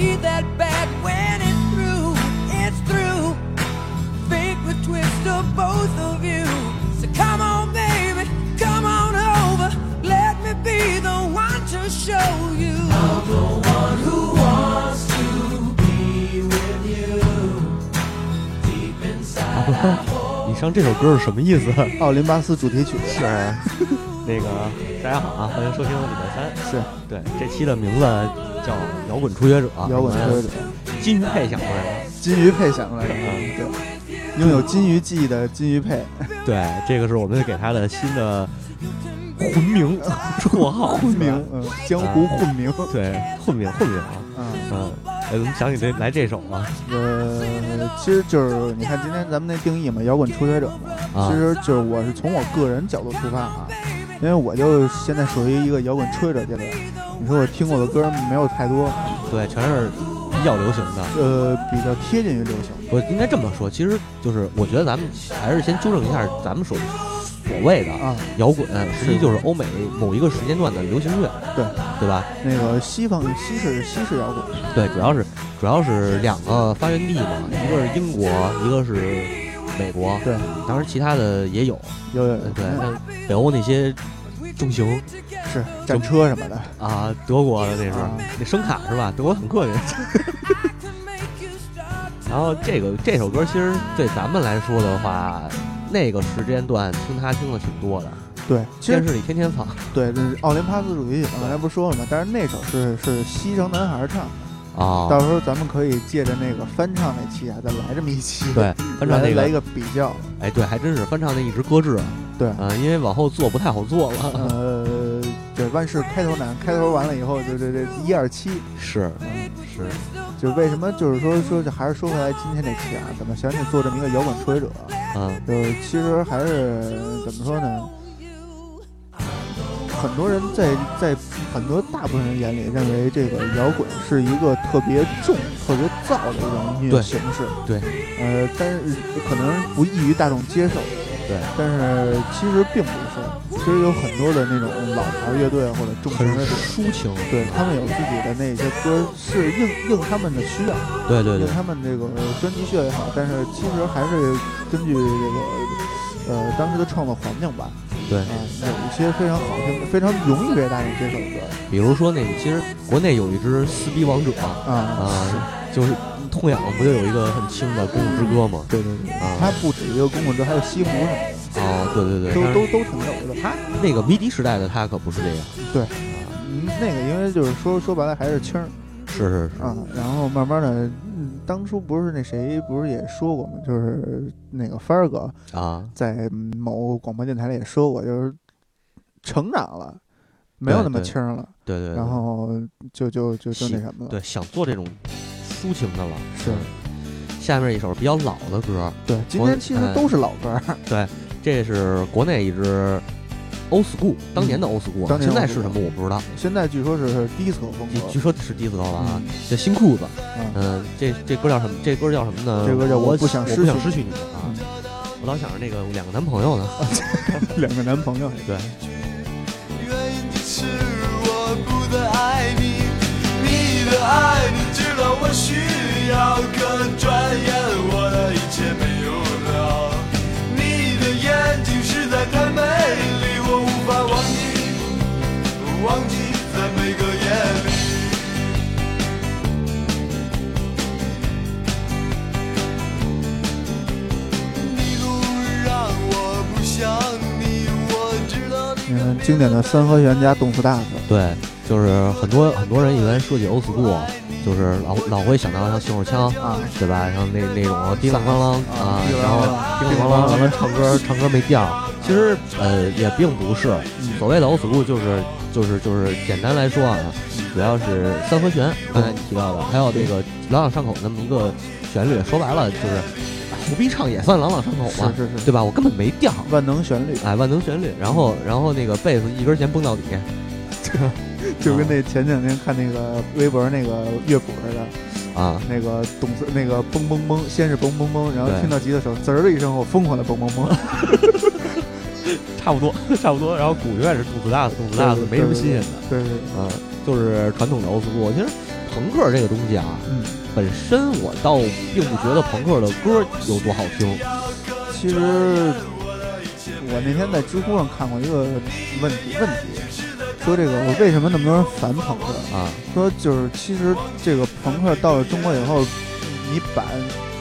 be that bad when it's through. It's through. Fate would twist of both of you. So come on, baby, come on over. Let me be the one to show you. I'm the one who wants to be with you. Deep inside. 你唱这首歌是什么意思？奥林巴斯主题曲是那个大家好啊，欢迎收听礼拜三。是对这期的名字叫《摇滚初学者》，摇滚初学者，金鱼配想出来的。金鱼配想出来的，对，拥有金鱼记忆的金鱼配，对，这个是我们给他的新的魂名、绰号、混名，嗯，江湖混名，对，混名混名啊，嗯嗯，哎，怎么想起这来这首啊？呃，其实就是你看今天咱们那定义嘛，摇滚初学者嘛，啊其实就是我是从我个人角度出发啊，因为我就现在属于一个摇滚初学者阶段。你说我听过的歌没有太多，对，全是比较流行的。呃，比较贴近于流行。我应该这么说，其实就是我觉得咱们还是先纠正一下咱们所所谓的啊，摇滚，实际就是欧美某一个时间段的流行乐，对对吧？那个西方西式西式摇滚，对，主要是主要是两个发源地嘛，一个是英国，一个是美国。对，当时其他的也有，有有有对，像北欧那些重型是战车什么的，啊，德国的那是、啊那声卡是吧？德国坦克那。然后这个这首歌其实对咱们来说的话，那个时间段听它听的挺多的，对，电视里天天放对，这是奥林帕斯主题曲，刚才不是说了吗？但是那首是是西城男孩唱的，啊。到时候咱们可以借着那个翻唱那期啊，再来这么一期，对，翻唱那个，来来一个比较，哎，对，还真是翻唱那一直搁置，对，嗯、因为往后做不太好做了。呃，对，万事开头难，开头完了以后就这这一二七，是嗯，是，就为什么就是说说就还是说回来今天这期啊，怎么想起做这么一个摇滚初学者，嗯，就其实还是怎么说呢？很多人在在很多大部分人眼里认为这个摇滚是一个特别重、特别燥的一种音乐形式。对，呃，但是可能不易于大众接受。对，但是其实并不是，其实有很多的那种老牌乐队或者重型很乐队，抒情。对他们有自己的那些歌是应应他们的需要，对对对应他们这个专辑需要也好，但是其实还是根据这个呃当时的创作环境吧，对。啊，有一些非常好听、非常容易被大众接受的歌。比如说那个，其实国内有一支撕逼王者啊，啊，就是痛痒不就有一个很轻的《公主之歌》吗？对对对，啊。它不止一个公主之歌，还有西湖什么哦，对对，对，都都都挺有的。他那个迷笛时代的他可不是这样，对那个因为就是说说白了还是轻儿。是是是，啊，然后慢慢的，嗯，当初不是那谁不是也说过吗？就是那个帆儿哥啊，在某广播电台里也说过，就是成长了，没有那么轻了，对对，对。然后就就就就那什么了。对想做这种抒情的了。是。嗯。下面一首比较老的歌，对，今天其实都是老歌儿，对，这是国内一支 old school，当年的 old school，、嗯当年现在是什么我不知道，现在据说是迪斯科风格。据据说是迪斯科了啊嗯，叫新裤子。嗯嗯，这这歌叫什么？这歌叫什么呢？这歌叫我我不想我不想失去你啊！嗯我老想着那个两个男朋友呢。两个男朋友，对，原因是我不再爱你，你的爱你知道我需要，可转眼我的一切没有了。你的眼睛实在太美忘记在每个夜里。你总让我不想你，我知道你嗯，经典的三和弦加动次打次，对，就是很多很多人一般说起 old school，就是老老会想到像信手枪啊，对吧？像那那种叮当啷啷啊，然后叮当啷啷，完了唱歌唱歌没调。其实呃也并不是，嗯所谓的 old school 就是就是就是简单来说啊，主要是三和弦，刚才你提到的，还有这个朗朗上口那么一个旋律。说白了就是胡逼唱也算朗朗上口嘛，是是是对吧？我根本没调，万能旋律，哎，万能旋律，然后然后那个贝斯一根弦蹦到底，就跟那前两天看那个微博那个乐谱似的，啊，那个动次那个嘣嘣嘣，先是嘣嘣嘣，然后听到吉他手滋儿的一声我，疯狂的嘣嘣嘣，差不多 差不多。然后鼓永远是动次打次，动次打次，没什么新鲜的。对对对，嗯，就是传统的欧斯鼓。其实朋克这个东西啊，嗯，本身我倒并不觉得朋克的歌有多好听。其实我那天在知乎上看过一个问题，问题说这个我为什么那么多人烦朋克？啊，说就是其实这个朋克到了中国以后，你把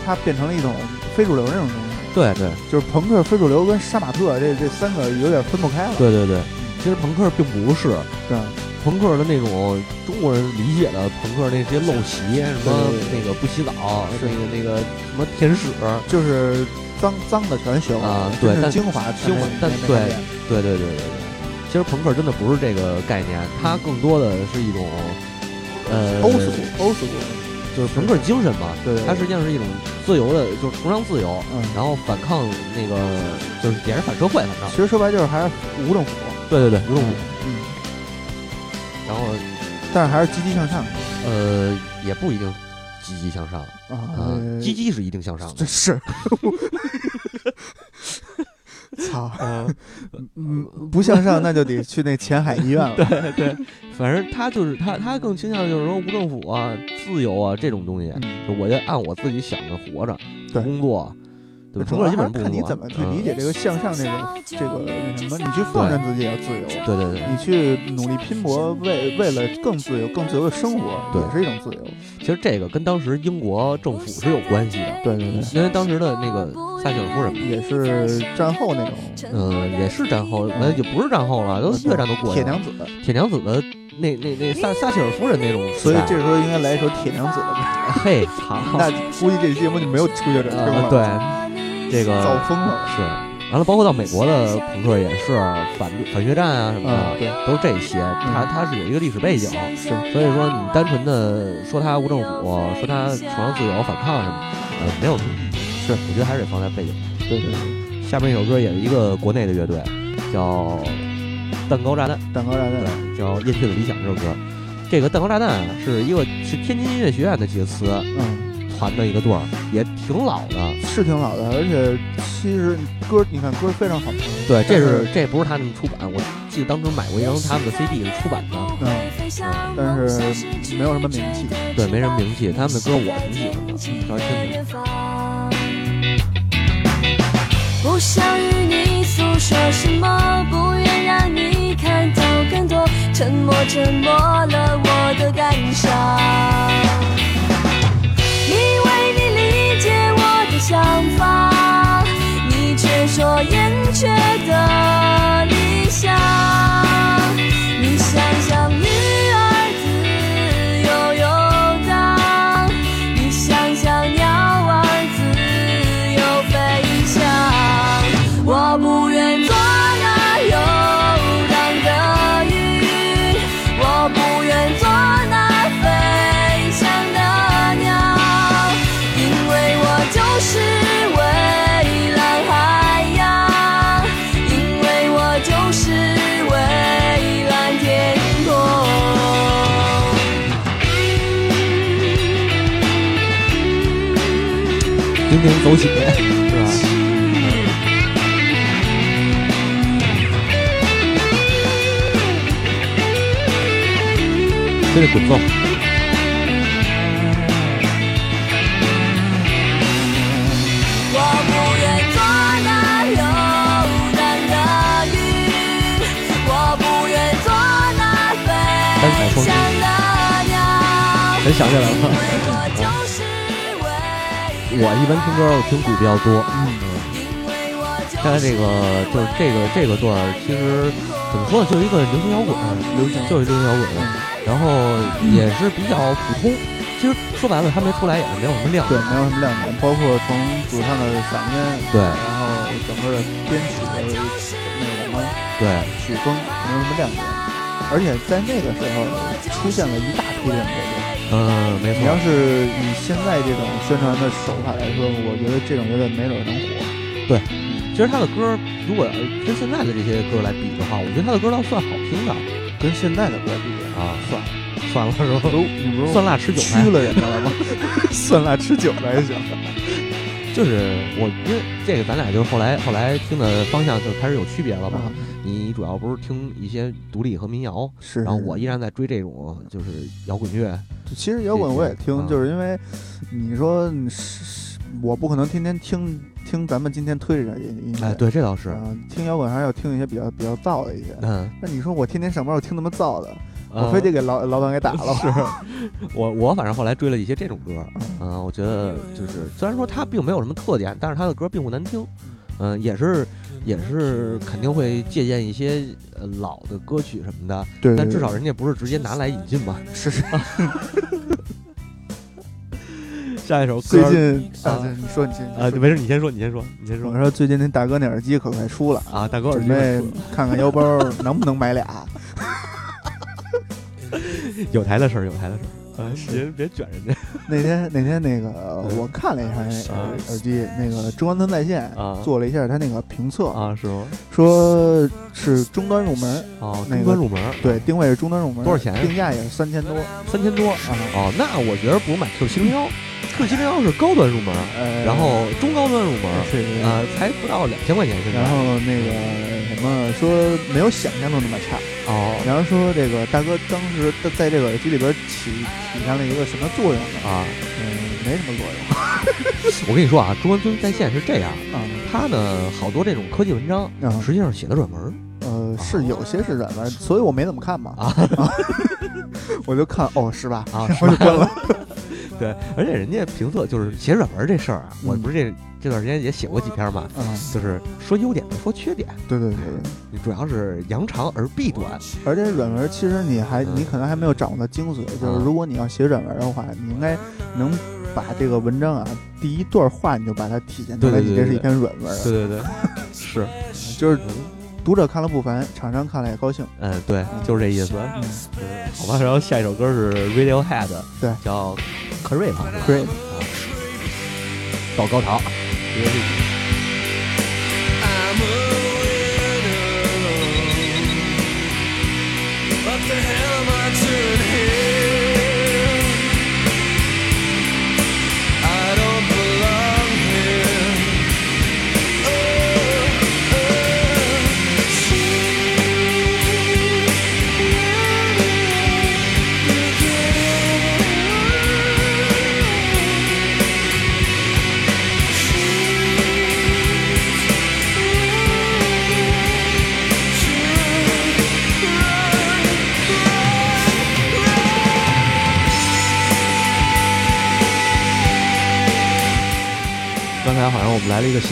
它变成了一种非主流那种东西，对对。就是朋克、非主流跟杀马特这这三个有点分不开了。对对对，其实朋克并不是对。朋克的那种中国人理解的朋克那些陋习，什么那个不洗澡，是。那个那个什么舔屎，就是脏脏的全修啊对但真正精华精华但对对对对对对。其实朋克真的不是这个概念，它更多的是一种呃欧式欧式就是朋克精神嘛。对对对它实际上是一种自由的，就是崇尚自由，嗯，然后反抗那个就是也是反社会，反正其实说白就是还是无政府，对对对，无政府。嗯，然后但是还是积极向上呃也不一定积极向上啊啊，积极是一定向上的这。是。操，嗯，不向上那就得去那前海医院了。对对，反正他就是他，他更倾向就是说无政府啊、自由啊这种东西，我就按我自己想的活着，对。工作，对吧？主朋克基要还是看你怎么去嗯理解这个向上这个这个那什么，你去放任自己也要自由，对对对，你去努力拼搏，为为了更自由、更自由的生活，对也是一种自由。其实这个跟当时英国政府是有关系的，对对对，因为当时的那个撒切尔夫人，也是战后那种嗯、也是战后，完了也不是战后了，都越战都过去了。铁娘子，铁娘子的那那那撒撒切尔夫人那种，所以这时候应该来一首铁娘子的歌。嘿，好，那估计这期节目就没有初学者听呃了，，对，这个造疯了。是，完了，包括到美国的朋克也是反反越战啊什么的，嗯对都是这些。它它是有一个历史背景，是所以说你单纯的说它无政府，说它崇尚自由、反抗什么，呃，没有意义。是，我觉得还是得放在背景。对对对，下面一首歌也是一个国内的乐队，叫蛋糕炸弹，蛋糕炸弹，对，叫《燕雀的理想》这首歌。这个蛋糕炸弹啊，是一个是天津音乐学院的几个词嗯，团的一个队儿，也挺老的。是挺老的，而且其实歌，你看歌非常好听。对，这是这不是他们出版，我记得当时买过一张他们的 CD 是出版的，嗯，但是没有什么名气。对，没什么名气。他们的歌我挺喜欢的，稍微听听。不想与你诉说什么，不愿让你看到更多，沉默沉默了我的感伤。以为你理解我的想法，你却说燕雀的理想。你想像走起，是吧？这得滚奏。我不愿做那游荡的鱼，我不愿做那飞翔的鸟。真想起来了，我一般听歌我听鼓比较多，嗯，现在这个就是这个这个段儿，其实怎么说呢，就是一个流行摇滚，流行。就是流行摇滚，然后也是比较普通。其实说白了，他没出来也是没有什么亮点。对，没有什么亮点，包括从主唱的嗓音，对。然后整个的编曲的那个什么对，曲风没有什么亮点，而且在那个时候出现了一大批这种乐队。嗯，没错你要，是以现在这种宣传的手法来说，我觉得这种乐队没准能火。对其实他的歌，如果跟现在的这些歌来比的话，我觉得他的歌倒算好听的跟现在的歌比啊。算了，算了，是吧？不是你不是酸辣吃韭菜屈，了人家了吗？酸辣吃韭菜行。就是我，因为这个咱俩就是后来后来听的方向就开始有区别了嘛。啊你你主要不是听一些独立和民谣，是。然后我依然在追这种就是摇滚乐，其实摇滚我也听，啊就是因为你说你是是我不可能天天听听咱们今天推着音音乐，哎，对，这倒是，啊，听摇滚还是要听一些比较比较燥的一些。嗯，那你说我天天上班我听那么燥的，我呃非得给老老板给打了。是。我我反正后来追了一些这种歌，嗯。嗯、我觉得就是虽然说它并没有什么特点，但是它的歌并不难听，嗯、也是也是肯定会借鉴一些呃老的歌曲什么的，对，但对至少人家不是直接拿来引进嘛。是是。下一首歌最近啊啊，你说你先啊，没事，你先说，你先说，你先说我说最近那大哥那耳机可快出了，啊，大哥耳机准备看看腰包能不能买俩。有台的事儿，有台的事儿，啊，别别卷人家 那天那天那个我看了一下那啊耳耳机，那个中关村在线啊做了一下他那个评测，啊，是吗？说是终端入门，哦，那端入门对，定位是终端入门，多少钱定价也是三千多三千多，啊。哦，那我觉得不如买 Q 七零幺，Q 七零幺是高端入门，呃，然后中高端入门，是是呃，才不到两千块钱现在。然后那个什么说没有想象中那么差，哦然后说这个大哥当时在在这个耳机里边起起上了一个什么作用呢？啊，嗯，没什么作用 我跟你说啊，中关村在线是这样，啊。它呢好多这种科技文章，啊实际上写的软文呃，是有些是软文，所以我没怎么看嘛。啊 我就看哦，是吧？啊，然后就关了。对，而且人家评测就是写软文这事儿啊，我嗯。不是这这段时间也写过几篇嘛，啊，就是说优点不说缺点，对对对对，你主要是扬长而避短。而且软文其实你还嗯。你可能还没有掌握到精髓，就啊是如果你要写软文的话，你应该能把这个文章啊第一段话你就把它体现出来，你这是一篇软文，对对对，是，就是嗯读者看了不烦，厂商看了也高兴。嗯，对，就是这意思。好吧，然后下一首歌是 Radiohead，对。叫 Creep，Creep 啊，到高潮，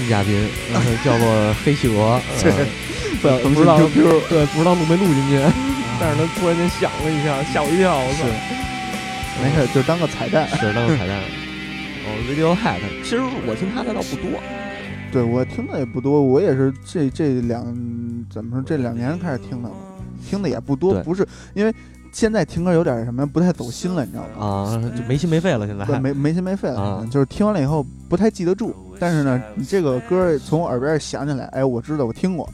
嘉宾，呃 叫做黑企鹅，对呃不不知道对，不知道录没录进去，但是他突然间响了一下，吓我一跳，我操！没事，就当个彩蛋。是当个彩蛋。哦，Radiohead，其实我听他的倒不多，对我听的也不多，我也是这这两怎么说这两年开始听的嘛，听的也不多，不是因为现在听歌有点什么不太走心了，你知道吗？啊，就没心没肺了，现在。对，没没心没肺了，啊。就是听完了以后不太记得住，但是呢，你这个歌从我耳边响起来，哎，我知道我听过，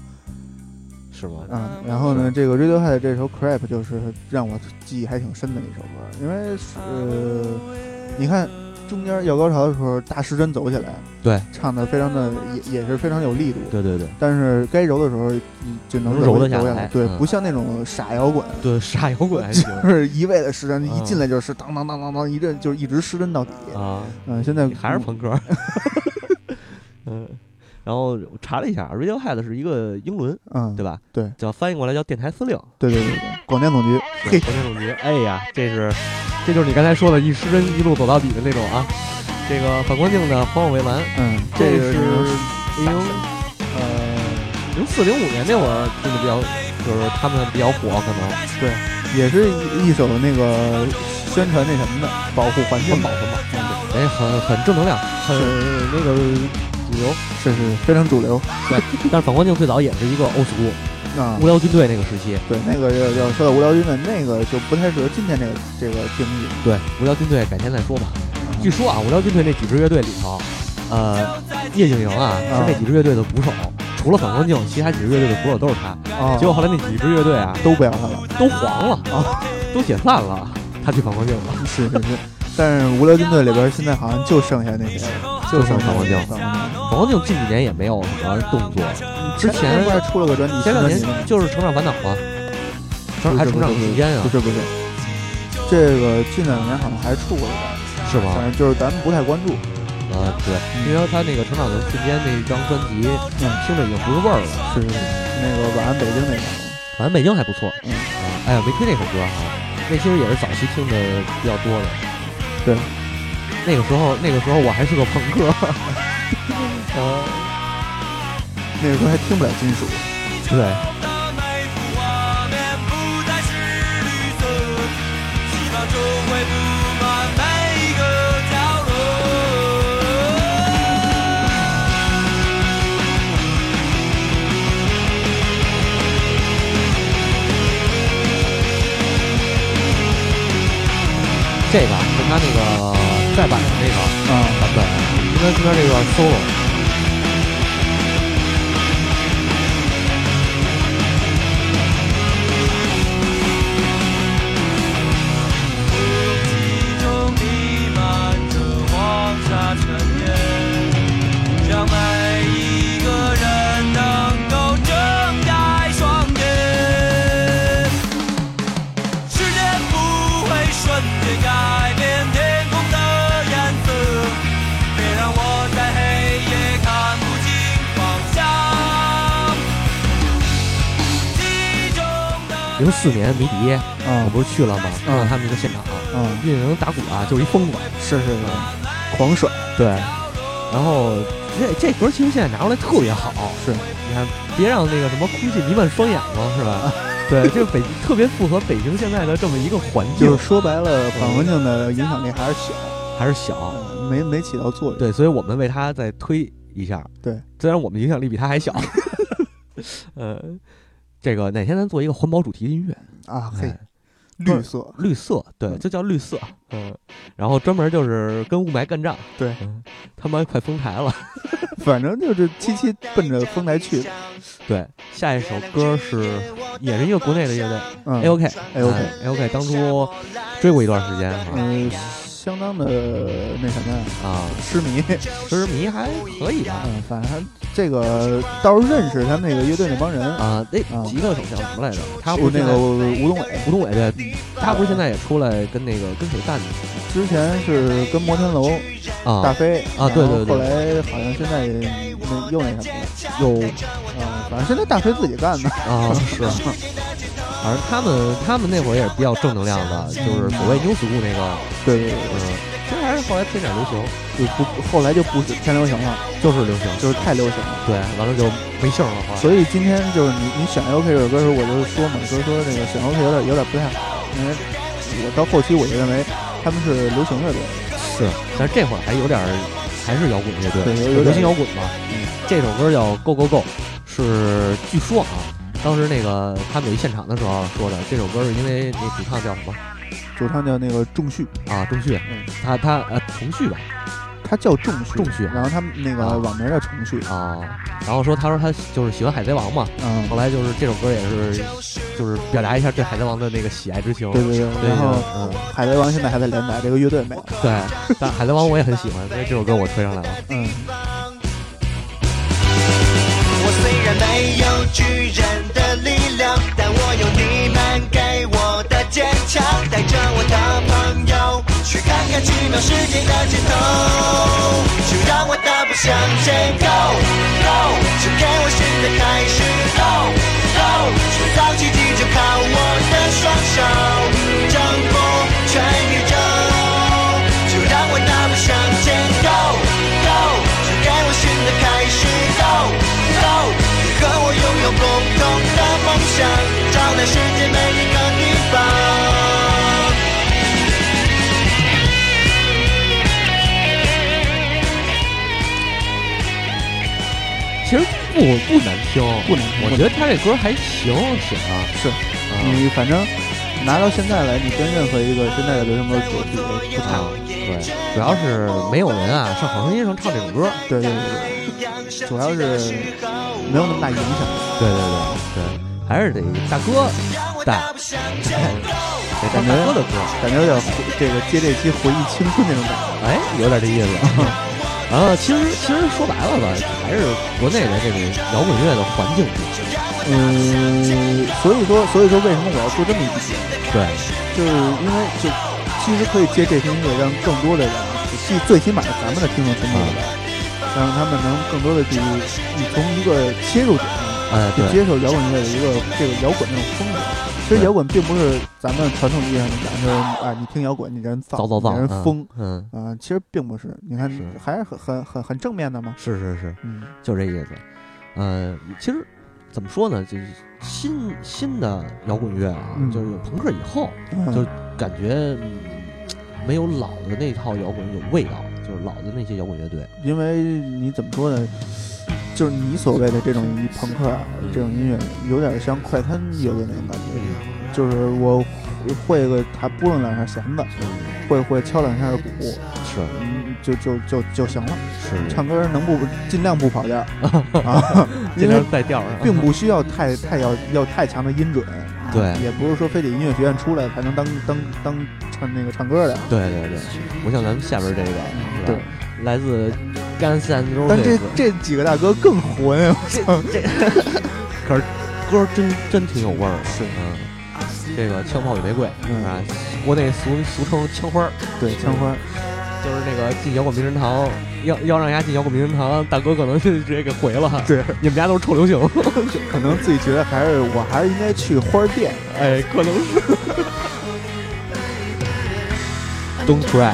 是吗？嗯，然后呢，这个 Radiohead 这首 Creep 就是让我记忆还挺深的一首歌，因为是呃，你看中间要高潮的时候，大失真走起来，对，唱的非常的也也是非常有力度，对对对。但是该柔的时候嗯就能能柔得下下来对，嗯。不像那种傻摇滚。对，傻摇滚 还行就是一味的失真，一嗯进来就是当当当当当一阵，就是一直失真到底。啊，嗯，现在还是朋克。嗯，然后我查了一下，Radiohead 是一个英伦，嗯，对吧？对叫翻译过来叫电台司令，对对对对，广电总局，嘿，国电总局。哎呀，这是，这就是你刚才说的一失真一路走到底的那种啊。这个反光镜的黄有蔚蓝，嗯，这个是零呃，零四零五年那会儿听的比较，就是他们比较火，可能对，也是一一首那个宣传那什么的，保护环境环保环保，哎，很很正能量，很那个主流。是是非常主流对，但是反光镜最早也是一个 old school 啊无。聊军队那个时期。对，那个要要说到无聊军队那个就不太适合今天这个这个定义。对，无聊军队改天再说吧。据说啊，无聊军队那几支乐队里头，呃，叶景莹啊是那几支乐队的鼓手，除了反光镜，其他几支乐队的鼓手都是他。啊，结果后来那几支乐队啊都不要他了。都黄了啊，都解散了，他去反光镜了。是是是，但是无聊军队里边现在好像就剩下那谁，就剩下反光镜反光镜。近几年也没有什么动作，之前不还出了个专辑，前两年就是成长烦恼嘛，成还成长空间啊。不，是不是，这个近两年好像还出过一张，是吗？反正就是咱们不太关注。啊，对，因为他那个成长的瞬间那一张专辑，嗯。听着已经不是味儿了。是是是，那个晚安北京那张，晚安北京还不错，嗯。啊，哎呀，没推那首歌哈，那其实也是早期听的比较多的。对，那个时候，那个时候我还是个朋克，呃，那个时候还听不了金属。对。这个是他那个再版的那个啊，版本，应该是他这个 solo。零四年迷笛，啊我不是去了吗？看了他们一个现场，嗯，运营打鼓啊，就是一疯子。是是是，狂甩。对，然后这这歌其实现在拿出来特别好，是你看，别让那个什么空气弥漫双眼嘛，是吧？对，就北特别符合北京现在的这么一个环境，就是说白了，反环境的影响力还是小，还是小。没没起到作用。对，所以我们为他再推一下。对，虽然我们影响力比他还小。呃，这个哪天咱做一个环保主题音乐？啊，嘿哎，绿色，绿色，对，就叫绿色。嗯，然后专门就是跟雾霾干仗。对嗯，他妈快封台了。反正就是七七奔着封台去的。对，下一首歌是也是一个国内的乐队嗯 A O K A O K A O K，当初追过一段时间哈。嗯，相当的那什么呀，啊，痴迷。痴迷还可以吧？嗯，反正这个倒是认识他们那个乐队那帮人，啊，那啊。吉他手叫什么来着？他不是那个吴东伟，吴东伟对，他不是现在也出来跟那个跟谁干的？之前是跟摩天楼啊。大啊？飞啊对对对。后来好像现在那又那什么了，又啊，反正现在大飞自己干的，啊是，反正他们他们那会儿也是比较正能量的，就是所谓 new school 那个，对对对嗯，其实还是后来偏点流行，就不后来就不是偏流行了，就是流行，就是太流行了。对，完了就没性了，后来。所以今天就是你你选 OK 这首歌的时候，我就说嘛，就是说那个选 OK 有点有点不太好，因为我到后期我就认为他们是流行乐队，是，但是这会儿还有点儿，还是摇滚乐队，对流行摇滚嘛。嗯，这首歌叫《Go Go Go》，是据说啊，当时那个他们有一现场的时候说的，这首歌是因为那主唱叫什么？主唱叫那个仲旭，啊？仲旭，嗯。他他呃重旭吧。他叫仲旭，仲旭然后他们那个啊。网名叫重旭，啊，然后说他说他就是喜欢海贼王嘛，嗯。后，来就是这首歌也是就是表达一下对海贼王的那个喜爱之情。对对对，对然后嗯。海贼王现在还在连载，这个乐队没了，对，但海贼王我也很喜欢，所以这首歌我推上来了。嗯，我虽然没有巨人看奇妙世界的尽头，就让我大步向前 go go，就给我新的开始 go go，创造奇迹就靠我的双手，征服全宇宙，就让我大步向前 go go，就给我新的开始 go go，你和我拥有共同的梦想，照亮世界每一个不不难听，不难听我觉得他这歌还行，行啊是。啊。你反正拿到现在来，你跟任何一个现在的流行歌曲比不差啊，，对，主要是没有人啊上好声音上唱这种歌，对对对对，主要是没有那么大影响，对对对对，还是得大哥带，得唱 大哥的歌，感觉有点这个接这期回忆青春那种感觉。哎，有点这意思。啊，其实其实说白了吧，还是国内的这种摇滚乐的环境不好。嗯，所以说所以说为什么我要做这么一期节目？对，就是因为就其实可以借这些音乐让更多的人，最最起码咱们的听众群体里边，让他们能更多的去从一个切入点哎对，去接受摇滚乐的一个这个摇滚这种风格。其实摇滚并不是咱们传统意义上的讲，就是哎，你听摇滚，你这人躁躁躁，人嗯疯嗯，嗯，其实并不是。你看是，还是很很很很正面的嘛。是是是，嗯，就这意思。呃，其实怎么说呢，就是新新的摇滚乐啊，嗯就是有朋克以后，嗯就感觉、嗯、没有老的那套摇滚有味道，就是老的那些摇滚乐队。因为你怎么说呢？就是你所谓的这种一朋克这种音乐，有点像快餐乐队那种感觉。嗯就是我会个他拨弄两下弦子，嗯，会会敲两下鼓，是嗯，就就就就行了。是，唱歌能不尽量不跑调 啊，尽量在调上，并不需要太太要要太强的音准，对也不是说非得音乐学院出来才能当当当唱那个唱歌的。对对对，不像咱们下边这个，是对？，来自 Guns N' 但这这几个大哥更混，我操！可是歌真真挺有味儿。是，嗯，这个枪炮与玫瑰嗯是吧？国内俗俗称枪花儿，对，枪花，就是那个进摇滚名人堂，要要让人家进摇滚名人堂，大哥可能就直接给回了。对，你们家都是臭流行，可能自己觉得还是我还是应该去花店。哎，可能是。Don't cry，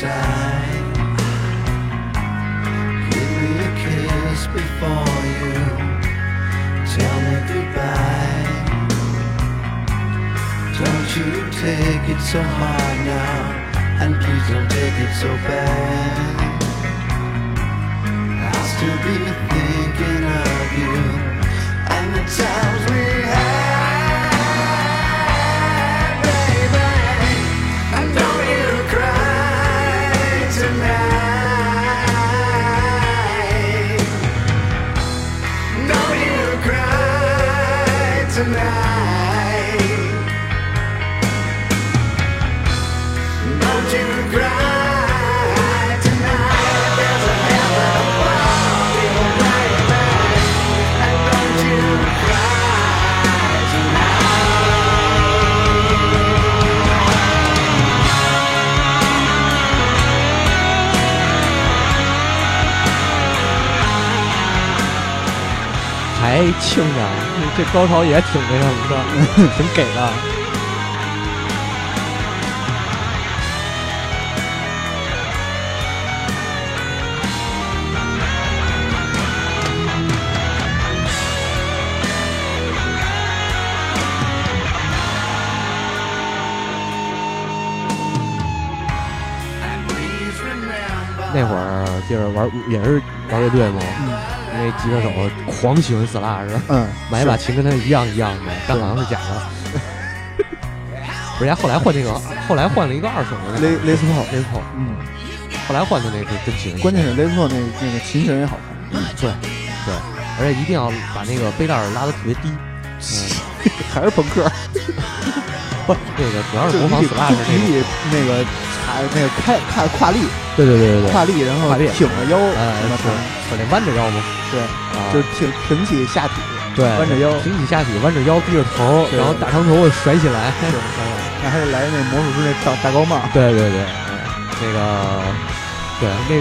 give me a kiss before you tell me goodbye. Don't you take it so hard now, and please don't take it so bad. I'll still be thinking of you and the times tonight. 还轻啊，这高潮也挺那什么的，挺给的。那会儿就是玩也是玩乐队嘛，那吉他手狂喜欢 Slash，嗯，买一把琴跟他一样一样的，但好像是假的。不是，人家后来换那个，后来换了一个二手的那雷雷斯炮，雷斯炮，嗯，后来换的那是真琴。关键是雷斯炮那那个琴弦也好看，嗯对对，而且一定要把那个背带儿拉的特别低。嗯，还是朋克，不，那个主要是模仿就你得 Slash 那种。就你得那个踩那个开看跨力，对对对对对，跨力，然后挺着腰，哎是什么的，不是得弯着腰吗？对，啊，就是挺挺起下体，对，弯着腰挺起下体，弯着腰，低着头，然后大长头发甩起来。那还得来那魔术师那大大高帽，对对对，那个，对那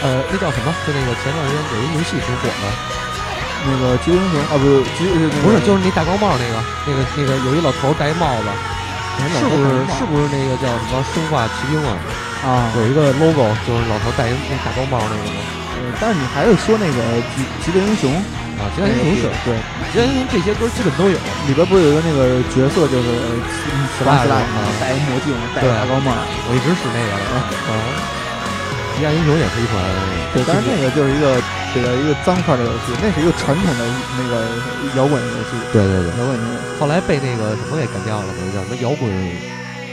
呃那叫什么？就那个前段时间有一游戏挺火的，那个极英雄啊，不是不是就是那大高帽那个，那个那个有一老头戴一帽子，是不是是不是那个叫什么生化奇兵啊？啊？有一个 logo 就是老头戴一那大高帽那个吗？呃但是你还是说那个极极乐英雄，啊，极限英雄是，对，极限英雄这些歌基本都有。里边不是有一个那个角色就是斯拉斯拉啊。戴一墨镜，戴对。一大高帽，我一直使那个的。啊，极限英雄也是一款对，但是那个就是一个比较一个脏块的游戏，那是一个传统的那个摇滚游戏，对对对，摇滚游戏后来被那个什么给干掉了，那个叫什么摇滚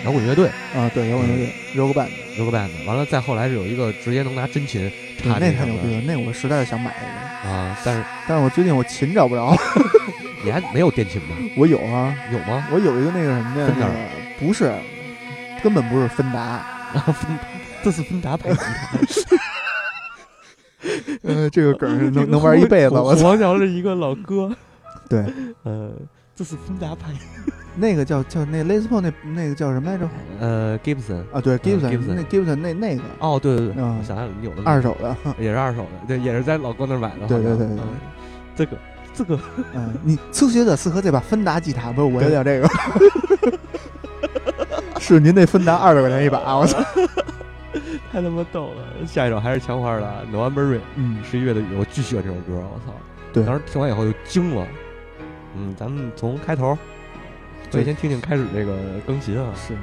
摇滚乐队啊，对，摇滚乐队 Rock Band，Rock Band。完了，再后来是有一个直接能拿真琴对，插那太牛逼了，那我实在是想买一个。啊，但是但是我最近我琴找不着，你还没有电琴吗？我有啊，有吗？我有一个那个什么呀，芬达那个不是，根本不是芬达，啊，芬，这是芬达牌吉他，呃，这个梗是能 能玩一辈子，我操。黄桥是一个老哥，对，呃，这是芬达牌，那个叫叫那 Les Paul 那那个叫什么来着？呃，Gibson，啊，对那 Gibson 那那个。哦，对对对，嗯。我想想有的二手的，也是二手的，对，也是在老哥那儿买的，对对对这个这个 嗯，你初学者适合这把芬达吉他，不是我要这个，是您那芬达二百块钱一把，我操，太他妈逗了。下一首还是强花的《November Rain》，嗯，十一月的雨，我巨喜欢这首歌，我操！对。当时听完以后就惊了。嗯，咱们从开头，对对，先听听开始这个更新啊。是。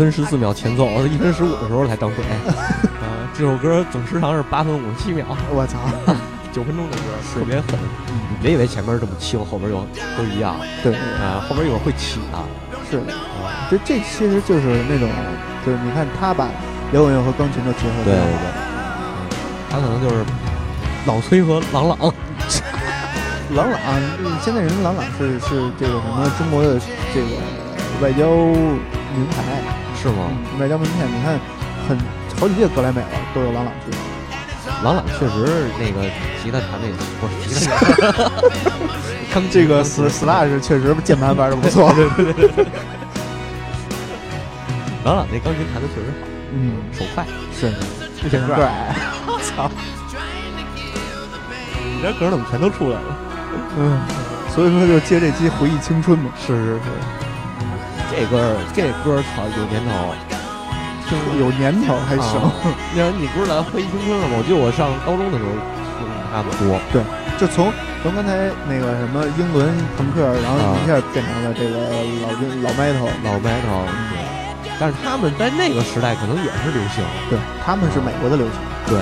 分十四秒前奏，一分十五的时候才当水。啊，这首歌总时长是八分五十七秒，我操，九分钟的歌，特别狠。你别以为前面这么轻，后边又都一样。对，啊，后边一会儿会起的。是。的，这这其实就是那种，就是你看他把摇滚乐和钢琴都结合对对起来了，对，嗯，他可能就是老崔和郎朗。郎朗，嗯现在人郎朗是是这个什么中国的这个外交名牌，是吗？嗯外交名片，你看很好几届格莱美了，都有郎朗去。郎朗确实那个吉他弹的也不是吉他，他们这个 S Slash 确实键盘玩的不错，郎朗那钢琴弹的确实好，嗯，手快。是，不显个矮，操，你这歌怎么全都出来了？嗯，所以说就借这机回忆青春嘛，是是是，这歌这歌操有年头。听有年头还行，啊你看你不是来回忆青春了吗？我记得我上高中的时候听他们多。对就从从刚才那个什么英伦朋克，然后啊一下变成了这个老军老 metal，老 metal，但是他们在那个时代可能也是流行，对，他们是美国的流行，对，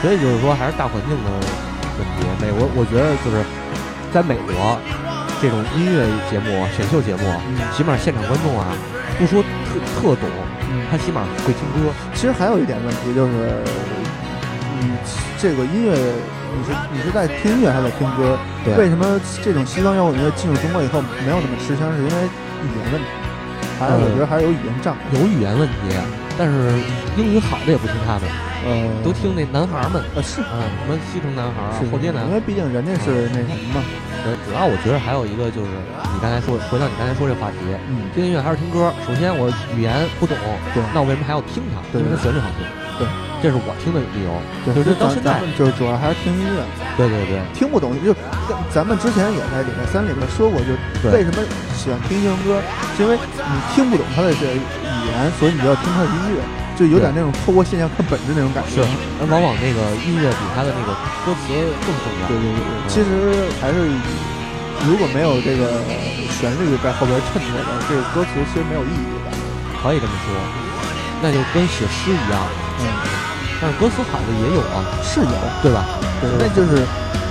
所以就是说还是大环境的问题。美国我觉得就是在美国这种音乐节目、选秀节目，起码现场观众啊，不说特特懂，他起码会听歌。其实还有一点问题就是，你这个音乐，你是你是在听音乐还是在听歌？对为什么这种西方摇滚乐进入中国以后没有那么吃香？是因为语言问题，还有我觉得还是有语言障碍。有语言问题，但是英语好的也不听他的，呃，都听那男孩儿们，呃是啊，什么西城男孩儿啊，后街男孩儿。因为毕竟人家是那什么嘛，对，主要我觉得还有一个就是你刚才说，回到你刚才说这话题，嗯，听音乐还是听歌。首先我语言不懂，对那我为什么还要听它？对因为它旋律好听。对，这是我听的理由。对，就是到现在咱咱们就是主要还是听音乐，对对对听不懂就咱们之前也在礼拜三里面说过，就为什么喜欢听英文歌，是因为你听不懂他的这语言，所以你就要听他的音乐，就有点那种透过现象看本质那种感觉。是，而往往那个音乐比他的那个歌词更重要。对对对对，其实还是如果没有这个旋律在后边衬托的，这个歌词其实没有意义的。可以这么说，那就跟写诗一样。嗯，但是歌词好的也有啊，是有，对吧？对，那就是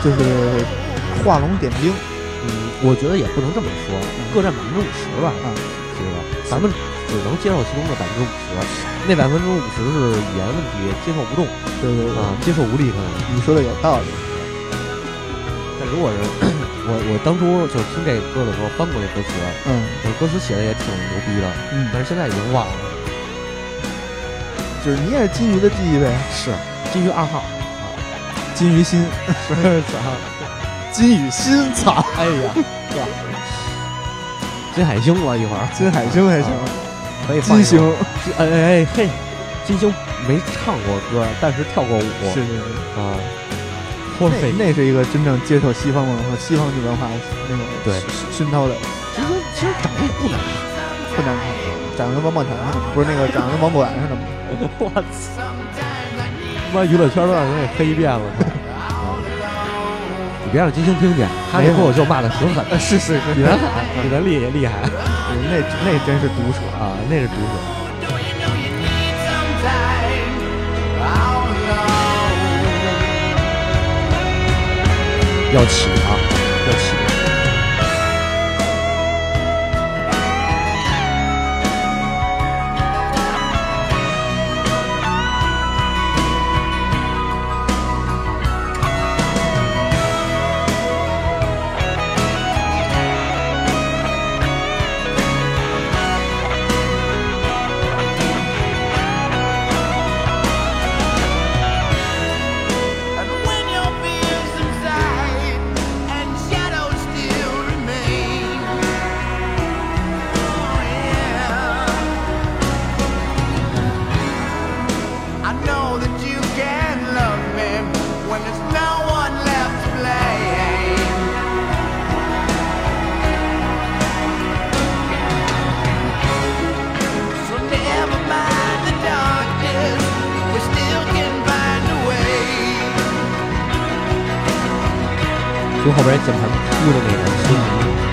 就是画龙点睛嗯，我觉得也不能这么说，各占百分之五十吧。啊。这个咱们只能接受其中的百分之五十，那百分之五十是语言问题，接受不动对对对，啊，接受无力可能。你说的有道理。但如果是 我我当初就听这歌的时候翻过这歌词，嗯我歌词写的也挺牛逼的，嗯，但是现在已经忘了。就是你也是金鱼的记忆呗，是金鱼二号，金鱼心，是操，金鱼心，操，哎呀，金海星吧，一会儿金海星还行，可以放一金会儿星金哎哎嘿，金星没唱过歌，但是跳过舞是是是。啊。或那费那是一个真正接受西方文化、西方剧文化那种对熏熏陶的。其实其实长得也不难看。不难看，长得跟王宝强似的，不是那个长得跟王宝强似的吗？我操！他妈娱乐圈都让人给黑一遍了。啊你别让金星听见，他那脱口秀骂的很狠，呃，是是是，比咱狠，比咱厉厉害那那真是毒舌。啊！那是毒舌。要起就后边键盘出的那个声音，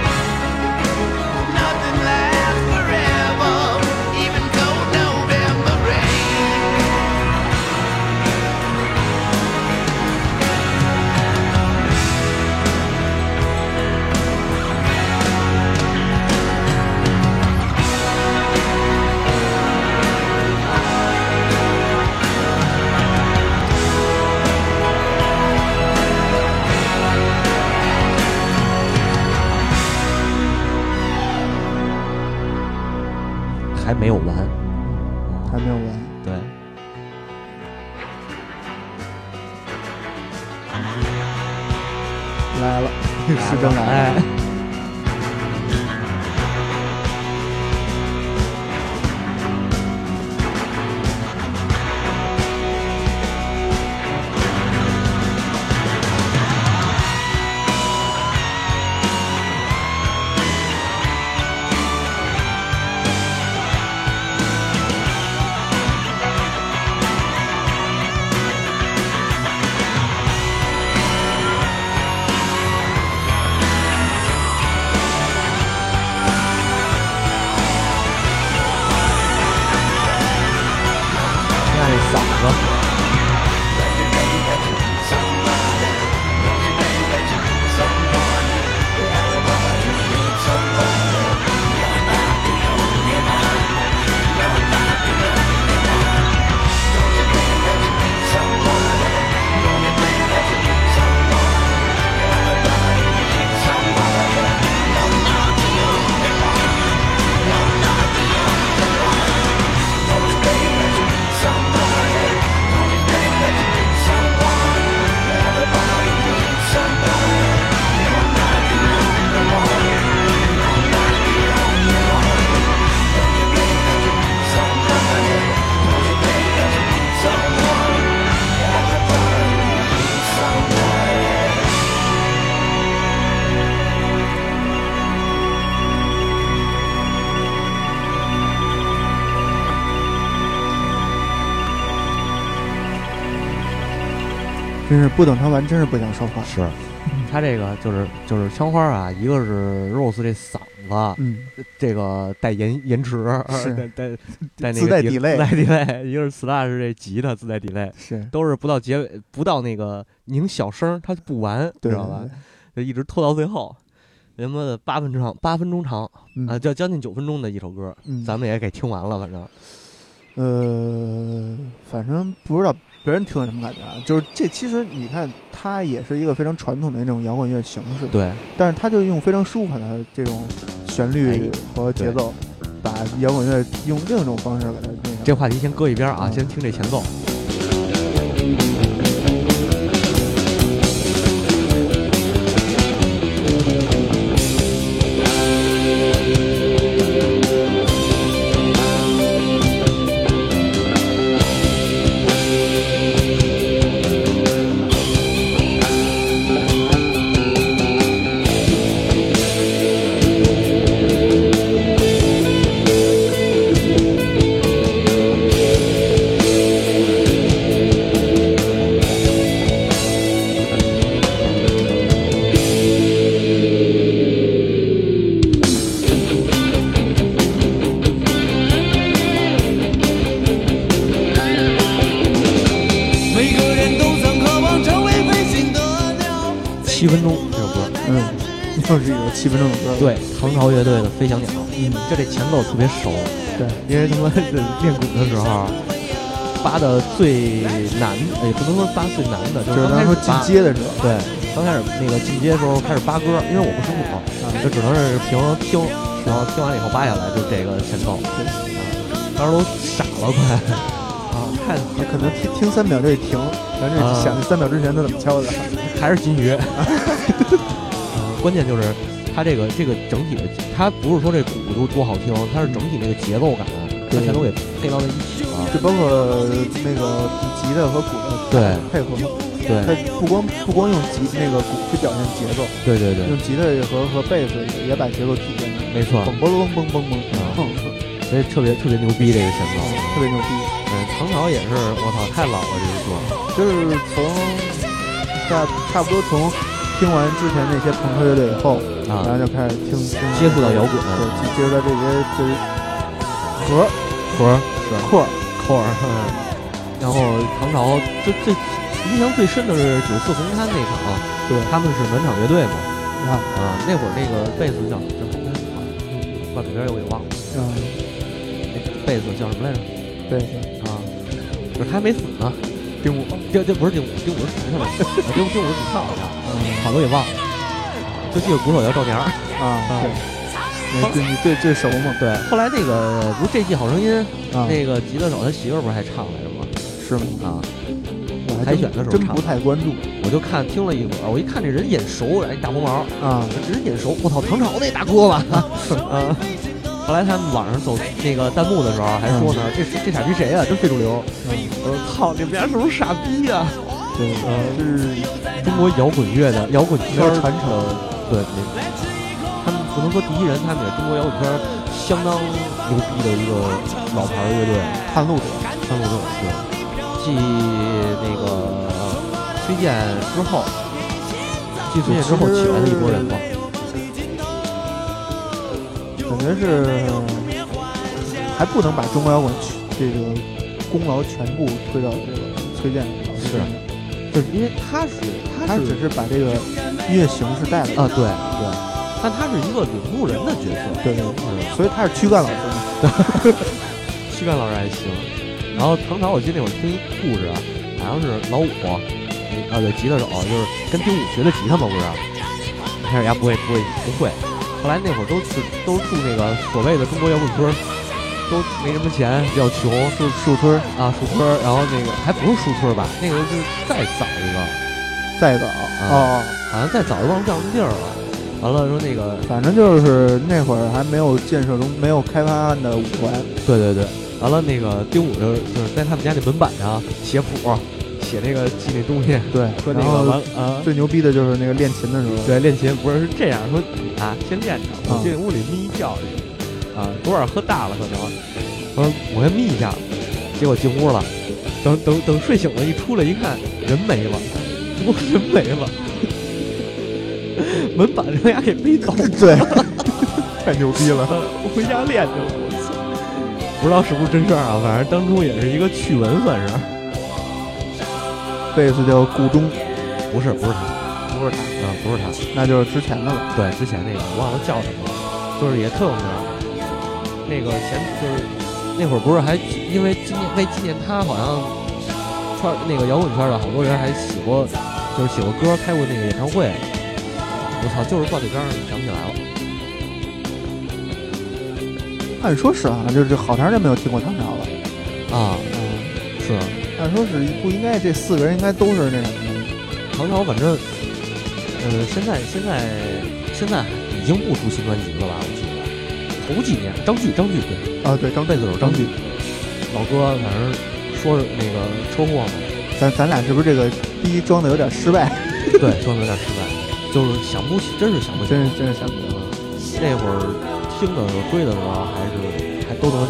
真是不等他完，真是不想说话。是，他这个就是就是枪花啊，一个是 Rose 这嗓子，嗯，这个带延延迟，是带带带那自带个 delay 自带 delay，一个是 Slash 这吉他自带 delay，是，都是不到结尾，不到那个拧小声，它就不完，对知道吧？就一直拖到最后，他妈的八分钟长，八分钟长嗯啊，叫将近九分钟的一首歌，嗯，咱们也给听完了，反正呃，反正不知道别人听了什么感觉啊。就是这其实你看，它也是一个非常传统的那种摇滚乐形式，对，但是它就用非常舒缓的这种旋律和节奏，把摇滚乐用另一种方式给它那个。这话题先搁一边啊，嗯先听这前奏。乐队的《飞翔鸟》，嗯，就这前奏特别熟，对，因为他们练鼓的时候扒的最难，也不能说扒最难的，就就是是刚开始当时进阶的时候，对，刚开始那个进阶的时候开始扒歌，因为我不识谱，就只能是凭听，然后听完了以后扒下来，就这个前奏，啊，当时都傻了快，啊，太你可能听听三秒就得停，咱这啊。想三秒之前他怎么敲的？还是金鱼，呃 关键就是它这个这个整体的，它不是说这鼓多多好听，它是整体那个节奏感，它全都给配到在一起了，就包括那个吉他和鼓的对配合嘛，对它不光不光用吉那个鼓去表现节奏，对对对，用吉他和和贝斯也也把节奏体现出来，没错，嘣嘣嘣嘣嘣嘣所以特别特别牛逼这个前奏。特别牛逼。嗯，唐朝也是，我操，太老了这个歌。就是从在差不多从听完之前那些朋克乐队以后，啊。然后就开始听听接触到摇滚对，接触到这些就是盒盒儿是块儿，扣儿，嗯 然后唐朝就最印象最深的是九四红勘那场，对。他们是暖场乐队嘛，啊。啊，那会儿那个贝斯叫叫什么来着？换北边我给忘了，嗯，那贝斯叫什么来着？对，啊，就是他还没死呢，丁武，丁这不是丁武，丁武是死去了，啊丁丁武是主唱好像，好多也忘了，就记得鼓手叫赵年儿。啊，对，那对你最最熟嘛，对，后来那个不是这季好声音，啊，那个吉他手他媳妇儿不是还唱来着吗？是吗？啊，我海选的时候真不太关注。我就看听了一会儿，我一看这人眼熟，哎，大红毛，啊，这人眼熟，我操，唐朝那大哥吧？啊，后来他们网上走那个弹幕的时候还说呢，这这傻逼谁呀、真非主流。嗯，我说操，你们家是不是傻逼呀、对，呃是中国摇滚乐的摇滚圈传承，对，没他们不能说第一人，他们也是中国摇滚圈相当牛逼的一个老牌乐队。探路者，探路者对，继那个崔健之后，继崔健之后起来的一波人吧。感觉是还不能把中国摇滚这个功劳全部推到这个崔健身上，就是因为他是他只是把这个音乐形式带来啊，对对，但他是一个领路人的角色，对对嗯，所以他是躯干老师嘛，躯干老师还行。然后唐朝，我记得那会儿听一故事啊，好像是老五，啊对，吉他手就是跟丁武学的吉他嘛，不是？一开始人家不会不会不会，后来那会儿都是都住那个所谓的中国摇滚村儿，都没什么钱，比较穷，树树村啊，树村，然后那个还不是树村吧？那个是再早一个，再早哦，好像再早就忘了叫什么地儿了。完了说那个，反正就是那会儿还没有建设中没有开发的五环，对对对，完了那个丁武就就是在他们家那门板上写谱，写那个记那东西，对，说那个完啊，最牛逼的就是那个练琴的时候，对，练琴不是是这样说啊，先练着，我啊进屋里眯一觉去，啊，昨晚喝大了可能，我说我先眯一下，结果进屋了，等等等睡醒了，一出来一看人没了，我人没了，门板让人家给背走了，对，太牛逼了，回家练去了，我操！不知道是不是真事儿啊，反正当初也是一个趣闻，算是。贝斯叫顾中，不是不是他，不是他，嗯，不是他，那就是之前的了，对，之前那个我忘了叫什么了，就是也特有名儿。那个前就是那会儿不是还因为纪念为纪念他，好像圈那个摇滚圈的好多人还写过，就是写过歌，开过那个演唱会。我操，就是挂嘴边儿想不起来了。按说是啊，就是好长时间没有听过唐朝了，啊，嗯，是按说是不应该这四个人应该都是那什么，唐朝，反正呃，现在现在现在已经不出新专辑了吧？头几年张炬张炬对。啊，对，张贝斯手张炬，老哥，反正说是那个车祸嘛，咱咱俩是不是这个第一装的有点失败？对，装的有点失败，就是想不起，真是想不起。真是真是想不起来。那会儿听的时候、追的时候，还是还都能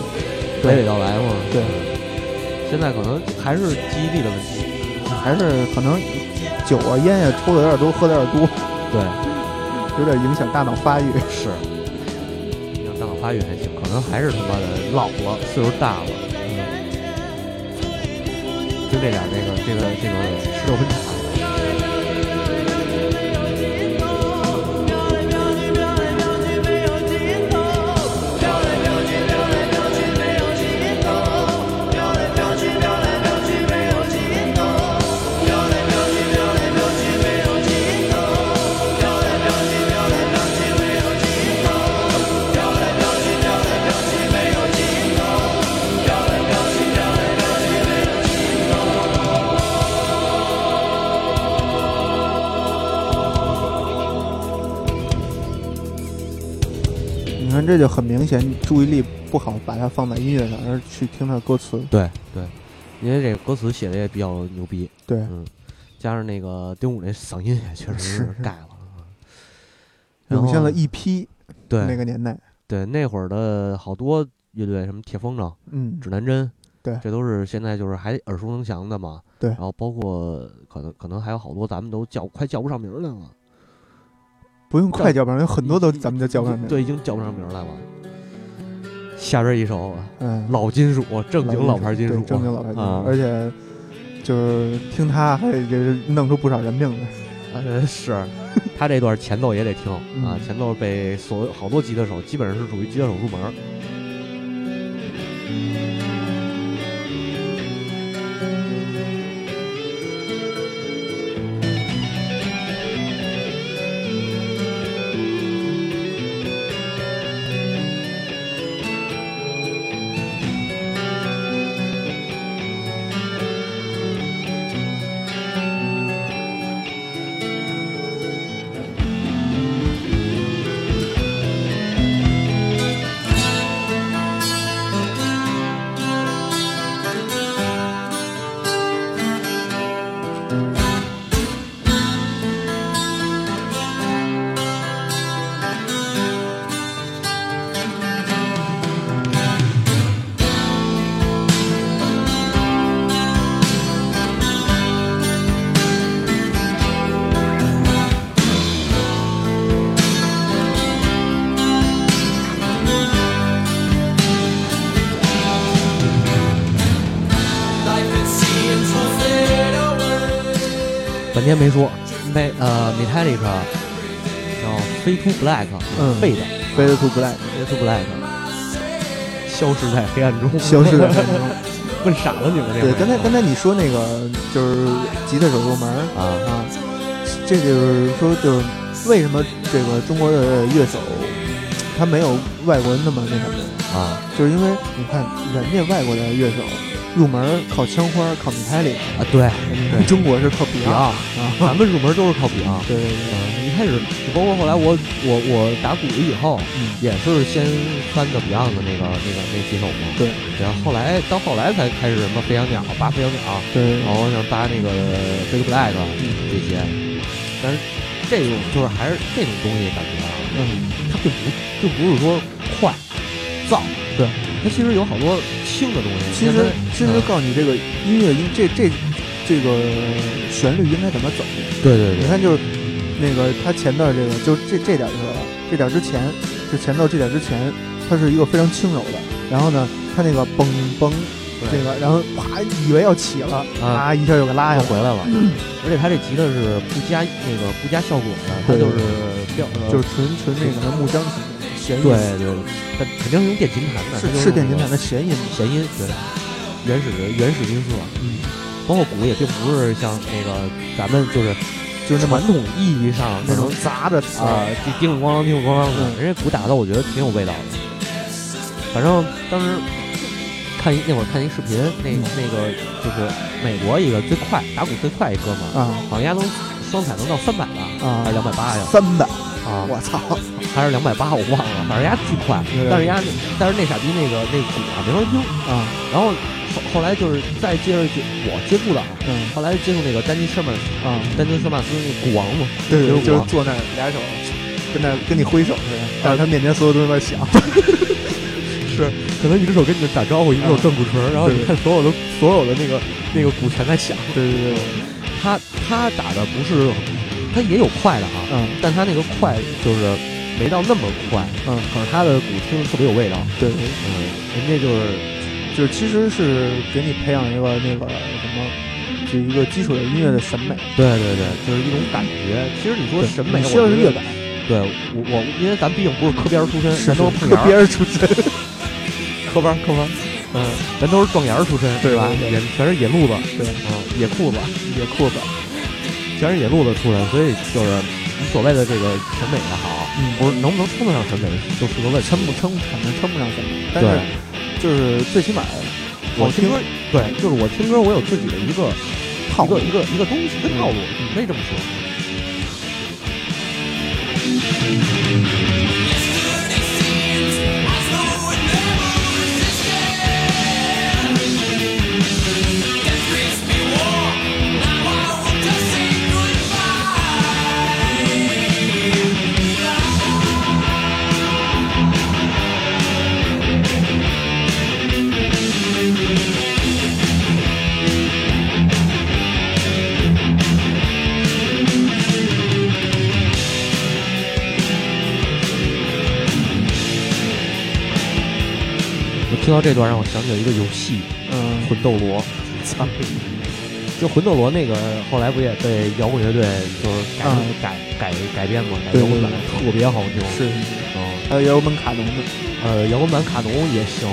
娓娓道来嘛。对，现在可能还是记忆力的问题。还是可能酒啊烟呀抽的有点多，喝的有点多，对，有点影响大脑发育。是，发育还行，可能还是他妈的老了，岁数大了。嗯，就这点这个这个这个石头分叉。这就很明显，你注意力不好把它放在音乐上，而去听它的歌词。对对，因为这个歌词写的也比较牛逼，对，嗯，加上那个丁武那嗓音也确实是是盖了。啊涌现了一批对那个年代。对那会儿的好多乐队，什么铁风筝、嗯，指南针，对这都是现在就是还耳熟能详的嘛。对然后包括可能可能还有好多咱们都叫快叫不上名儿来了，不用快叫不上，有很多都咱们就叫不上名。对，已经叫不上名儿来了。下边一首嗯，老金属，正经老牌金属，正经老牌金属，啊而且就是听他还就是弄出不少人命来。呃，是，他这段前奏也得听 啊，嗯前奏被所有好多吉他手基本上是属于吉他手入门半天没说，没呃，Metallica 叫 Fade to Black，嗯。废的。Fade to Black，Fade to Black，消失在黑暗中，消失在黑暗中。问傻了你们这对，刚才刚才你说那个就是吉他手入门啊。啊，这就是说就是为什么这个中国的乐手他没有外国人那么那什么，啊。就是因为你看人家外国的乐手入门儿靠枪花儿靠米泰里，啊，对对。中国是靠 Beyond，Beyond，啊，咱们入门都是靠 Beyond。对对对，嗯，一开始包括后来我我我打鼓以后，嗯。也是先翻的 Beyond 的那个那个那几首嘛，对，然后后来到后来才开始什么飞翔鸟、扒飞翔鸟，对。然后像扒那个 Big Black 嗯。这些，但是这种就是还是这种东西感觉啊，嗯。它并不并不是说快燥，对，它其实有好多轻的东西。其实其实嗯告诉你这个音乐音这这这个旋律应该怎么走。对对对，你看，就是那个它前段这个，就这这点儿就说了，这点儿之前，就前奏这点儿之前，它是一个非常轻柔的，然后呢，它那个嘣嘣，这个，然后啪，以为要起了，啊啪一下又给拉下回来了，而且它这吉他是不加那个不加效果的，它就是标呃就是纯纯那个木箱弦音，对对，它肯定是用电琴弹的，是是电琴弹的的弦音，弦音，对，原始原始音色，嗯，包括鼓也并不是像那个咱们就是就是那么传统意义上那种砸的啊，叮叮咣啷，叮叮咣啷的，嗯人家鼓打的我觉得挺有味道的。反正当时看一那会儿看一视频，那嗯那个就是美国一个最快打鼓最快一哥们儿，啊好像压能双踩能到三百吧，啊还是两百八呀？三百，啊，我操，还是两百八，我忘了，反正丫巨快对。但是丫但是那傻逼那个那鼓啊没法听，啊，然后后后来就是再接着接我接触的啊，嗯。后来接触那个丹尼舍曼啊，丹尼舍曼斯那鼓王嘛，对对，就是坐那儿俩手跟那跟你挥手似的，但是他面前所有东西都在响，是，可能一只手跟你打招呼，一只手转鼓槌，然后你看所有的所有的那个那个鼓全在响。对对对，他他打的不是，他也有快的啊，嗯。但它那个快就是没到那么快，嗯，可是它的鼓听着特别有味道。对。对。嗯，人家就是就是其实是给你培养一个那个什么，就一个基础的音乐的审美。对对对，就是一种感觉。其实你说审美，你需要乐感，对我我，因为咱毕竟不是科边儿出身，咱都是碰科边儿出身。科班科班，嗯，咱都是撞眼儿出身，对对对。也全是野路子，对，嗯，野裤子，野裤子，全是野路子出来，所以就是你所谓的这个审美也好，嗯不是能不能称得上审美，就是个问题。称不称，反正称不上审美。但是，就是最起码我听歌，对，就是我听歌，我有自己的一个套路一个一个一个东西，一个套路，你可以这么说。听到这段让我想起了一个游戏嗯《魂斗罗》，操！就《魂斗罗》那个后来不也被摇滚乐队就是改、嗯改改改编嘛，改对摇滚版特别好听。是，嗯，还有摇滚版卡农的，呃，摇滚版卡农也行，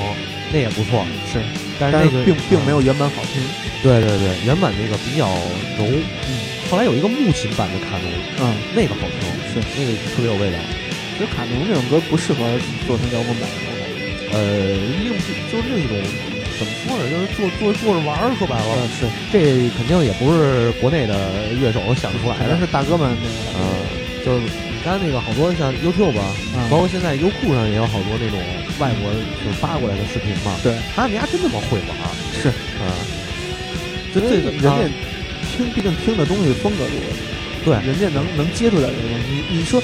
那也不错。是，但是那个是并并没有原版好听。对对对，原版那个比较柔。嗯，后来有一个木琴版的卡农，嗯，那个好听，是那个特别有味道。其实卡农这种歌不适合做成摇滚版。呃，另就是另一种怎么说呢，就是做做做着玩儿，说白了，嗯，是，这肯定也不是国内的乐手想出来的。是大哥们那个，呃，就是你刚才那个好多像 YouTube 啊，嗯包括现在优酷上也有好多那种外国就是发过来的视频嘛，对，他们家真那么会玩儿，是，嗯，就这个人家听，毕竟听的东西风格多，对人家能能接触点这个东西。你你说，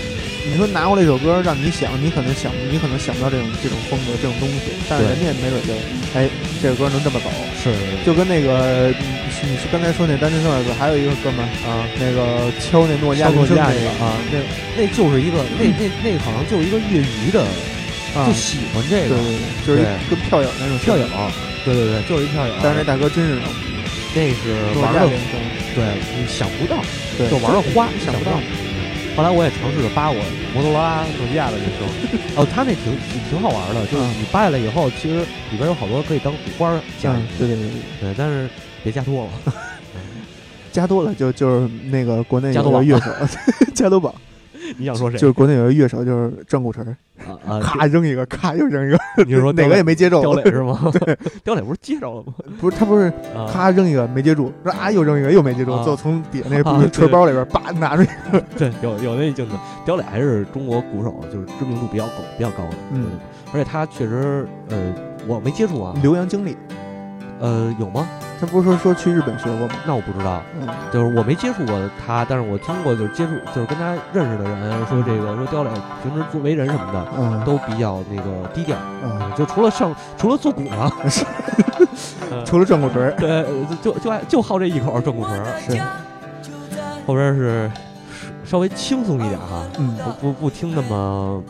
你说拿过来一首歌让你想，你可能想，你可能想不到这种这种风格这种东西，但是人家没准就，哎，这个歌能这么走，是就跟那个你是你是刚才说那单身少女，还有一个哥们儿啊。那个敲那诺基亚诺基亚铃声那个啊，那那就是一个那那那好像就是一个业余的，啊就，喜欢这个就是跟票友那种票友，对对对，就是一票友。但是那大哥真是那是玩的对，你想不到，对，就玩的花，想不到。后来我也尝试着扒我摩托罗拉诺基亚的人声，哦，他那挺挺好玩的，就是嗯你扒下来以后，其实里边有好多可以当鼓花儿加嗯，对对对对。对，但是别加多了。加多了就就是那个国内有加多宝个乐手，加多宝，你想说谁？就是国内有个乐手就是郑谷成，啊 啊，咔扔一个，咔又扔一个，你说 哪个也没接住刁，磊是吗？刁磊不是接着了吗？不是他不是啊咔扔一个没接住，说啊又扔一个又没接住，啊最后从底下那啊对锤包里边叭拿出一个，对，有有那镜头，刁磊还是中国鼓手，就是知名度比较高比较高的。嗯，而且他确实，呃，我没接触啊，留洋经历，呃，有吗？他不是说说去日本学过吗？那我不知道，嗯就是我没接触过他，但是我听过，就是接触，就是跟他认识的人说这个，说刁磊平时做为人什么的嗯都比较那个低调，嗯，就除了上，除了做鼓啊，呃除了转鼓锤，对，就就爱就好这一口转鼓锤，是后边是稍微轻松一点哈，嗯，不不不听那么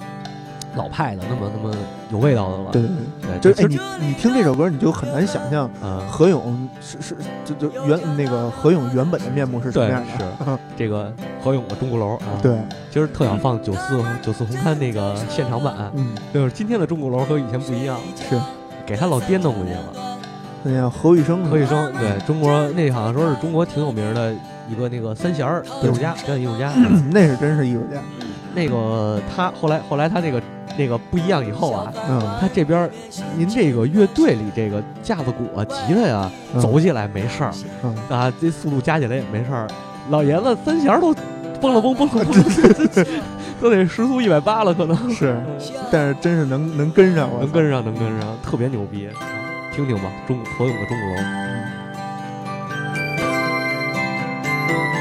老派的，那么那么有味道的了。对对对，对，就是哎你你听这首歌你就很难想象啊，何勇是是就就原那个何勇原本的面目是什么样的，是。这个何勇的钟鼓楼啊，，对，今儿特想放九四九四红勘那个现场版，嗯。就是今天的钟鼓楼和以前不一样，是。给他老爹弄过去了。那叫何玉生，何玉生对中国那好像说是中国挺有名的一个那个三弦儿艺术家，表演艺术家。那是真是艺术家，那个他后来后来他那个那个不一样以后啊，嗯，他这边您这个乐队里这个架子鼓啊、吉他呀、嗯走起来没事儿嗯啊，这速度加起来也没事儿。老爷子三弦儿都蹦了蹦蹦了蹦，都得时速一百八了，可能是，但是真是能能跟上，能跟上，能跟上，特别牛逼。听听吧，中何勇的钟鼓楼。单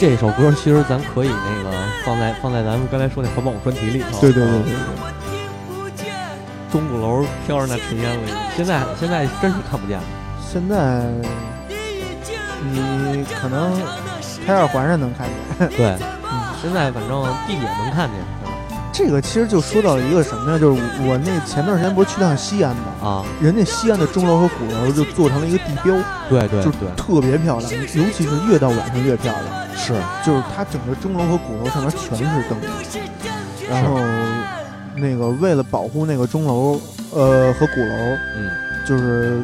这首歌其实咱可以那个放在放在咱们刚才说那环保专题里头。对对对对，我听不见。钟鼓楼飘着那尘烟了，现在现在真是看不见了。现在你可能开二环上能看见。对，现在反正地铁能看见这个其实就说到一个什么呀？就是我那前段时间不是去趟西安吗？啊，人家西安的钟楼和鼓楼就做成了一个地标，对对对对，特别漂亮，尤其是越到晚上越漂亮。是。就是它整个钟楼和鼓楼上面全是灯，然后那个为了保护那个钟楼，呃和鼓楼，嗯，就是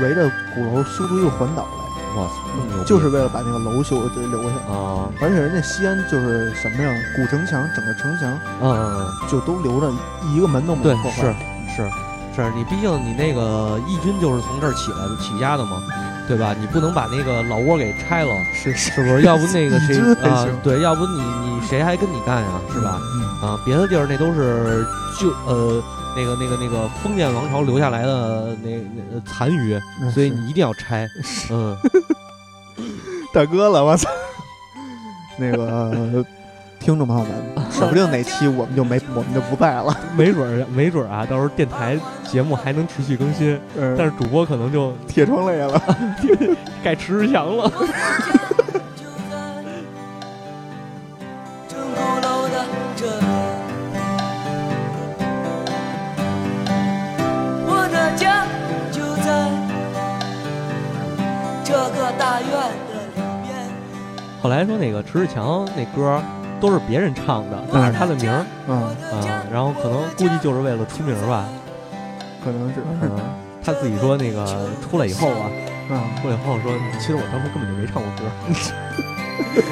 围着鼓楼修出一个环岛来，哇塞，那么牛逼。就是为了把那个楼修给留下。啊，而且人家西安就是什么呀，古城墙整个城墙嗯嗯嗯。就都留着，一个门都没对有，破坏。是是是，你毕竟你那个义军就是从这儿起来的起家的嘛，对吧？你不能把那个老窝给拆了，是是是不是？要不那个谁啊行，对，要不你你谁还跟你干呀，是吧？？嗯，啊，别的地儿那都是就呃那个那个那个封建王朝留下来的那那呃残余，所以你一定要拆。嗯，大哥了，我操！那个听众朋友们，说不定哪期我们就没 我们就不在了。没准儿 没准儿啊，到时候电台节目还能持续更新，嗯但是主播可能就铁窗泪了。该迟志强了。我的家就在这个大院的里面。后来说那个迟志强那歌儿都是别人唱的，但是他的名儿嗯，啊，然后可能估计就是为了出名儿吧。可能是。嗯，他自己说那个出来以后啊，嗯，出来以后说，其实我当时根本就没唱过歌。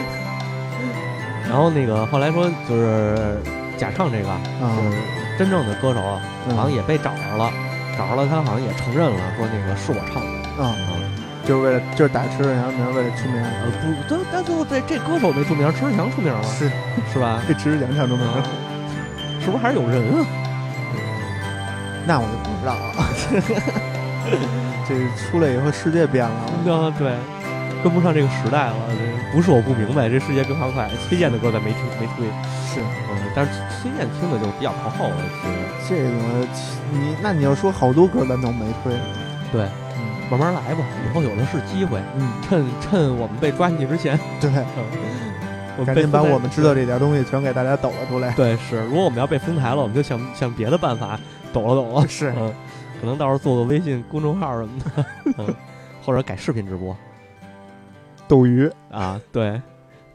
然后那个后来说就是假唱这个，啊就是真正的歌手好像也被找着了，找着了他好像也承认了，说那个是我唱的。啊，就是为了就是打迟志强名，为了出名。呃不，但但最后这这歌手没出名，迟志强出名了，是是吧？这吃奖唱出名啊了，是不是还是有人啊？那我就不知道了。这出来以后世界变了，啊，对，跟不上这个时代了。这不是我不明白，这世界变化快。崔健的歌咱没听没推，是嗯，但是崔健听的就比较靠后了。这个你那你要说好多歌咱都没推，对，嗯慢慢来吧，以后有的是机会。嗯，趁趁我们被抓进去之前，对，我赶紧把我们知道这点东西全给大家抖了出来。对是，如果我们要被封台了，我们就想想别的办法抖了抖了。是嗯，可能到时候做个微信公众号什么的，嗯，或者改视频直播斗鱼啊。对，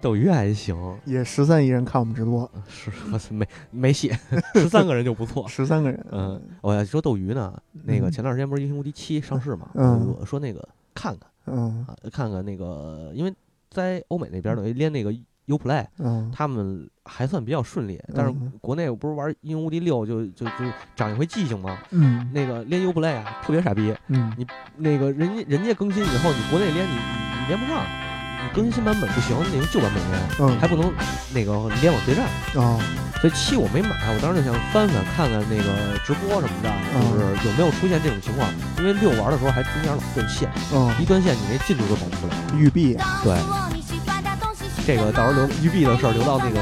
斗鱼还行，也十三亿人看我们直播，是我操没没戏，十三个人就不错。十三个人。嗯，我要说斗鱼呢，那个嗯。前段时间不是《英雄无敌七》上市嘛，嗯。我说那个看看嗯。啊，看看那个，因为在欧美那边等于连那个 Uplay，嗯。他们还算比较顺利，但是嗯国内我不是玩《英雄无敌六》就就就长一回记性嘛，嗯。那个连 Uplay 啊特别傻逼，嗯。你那个人家人家更新以后，你国内连你你你连不上，你更新新版本不行，你用旧版本连，嗯还不能那个联网对战。啊所以七我没买，我当时就想翻翻看看那个直播什么的，就是有没有出现这种情况。因为六玩的时候还中间老断线，嗯，一断线你那进度都保不了。玉璧对，这个到时候留育碧的事儿留到那个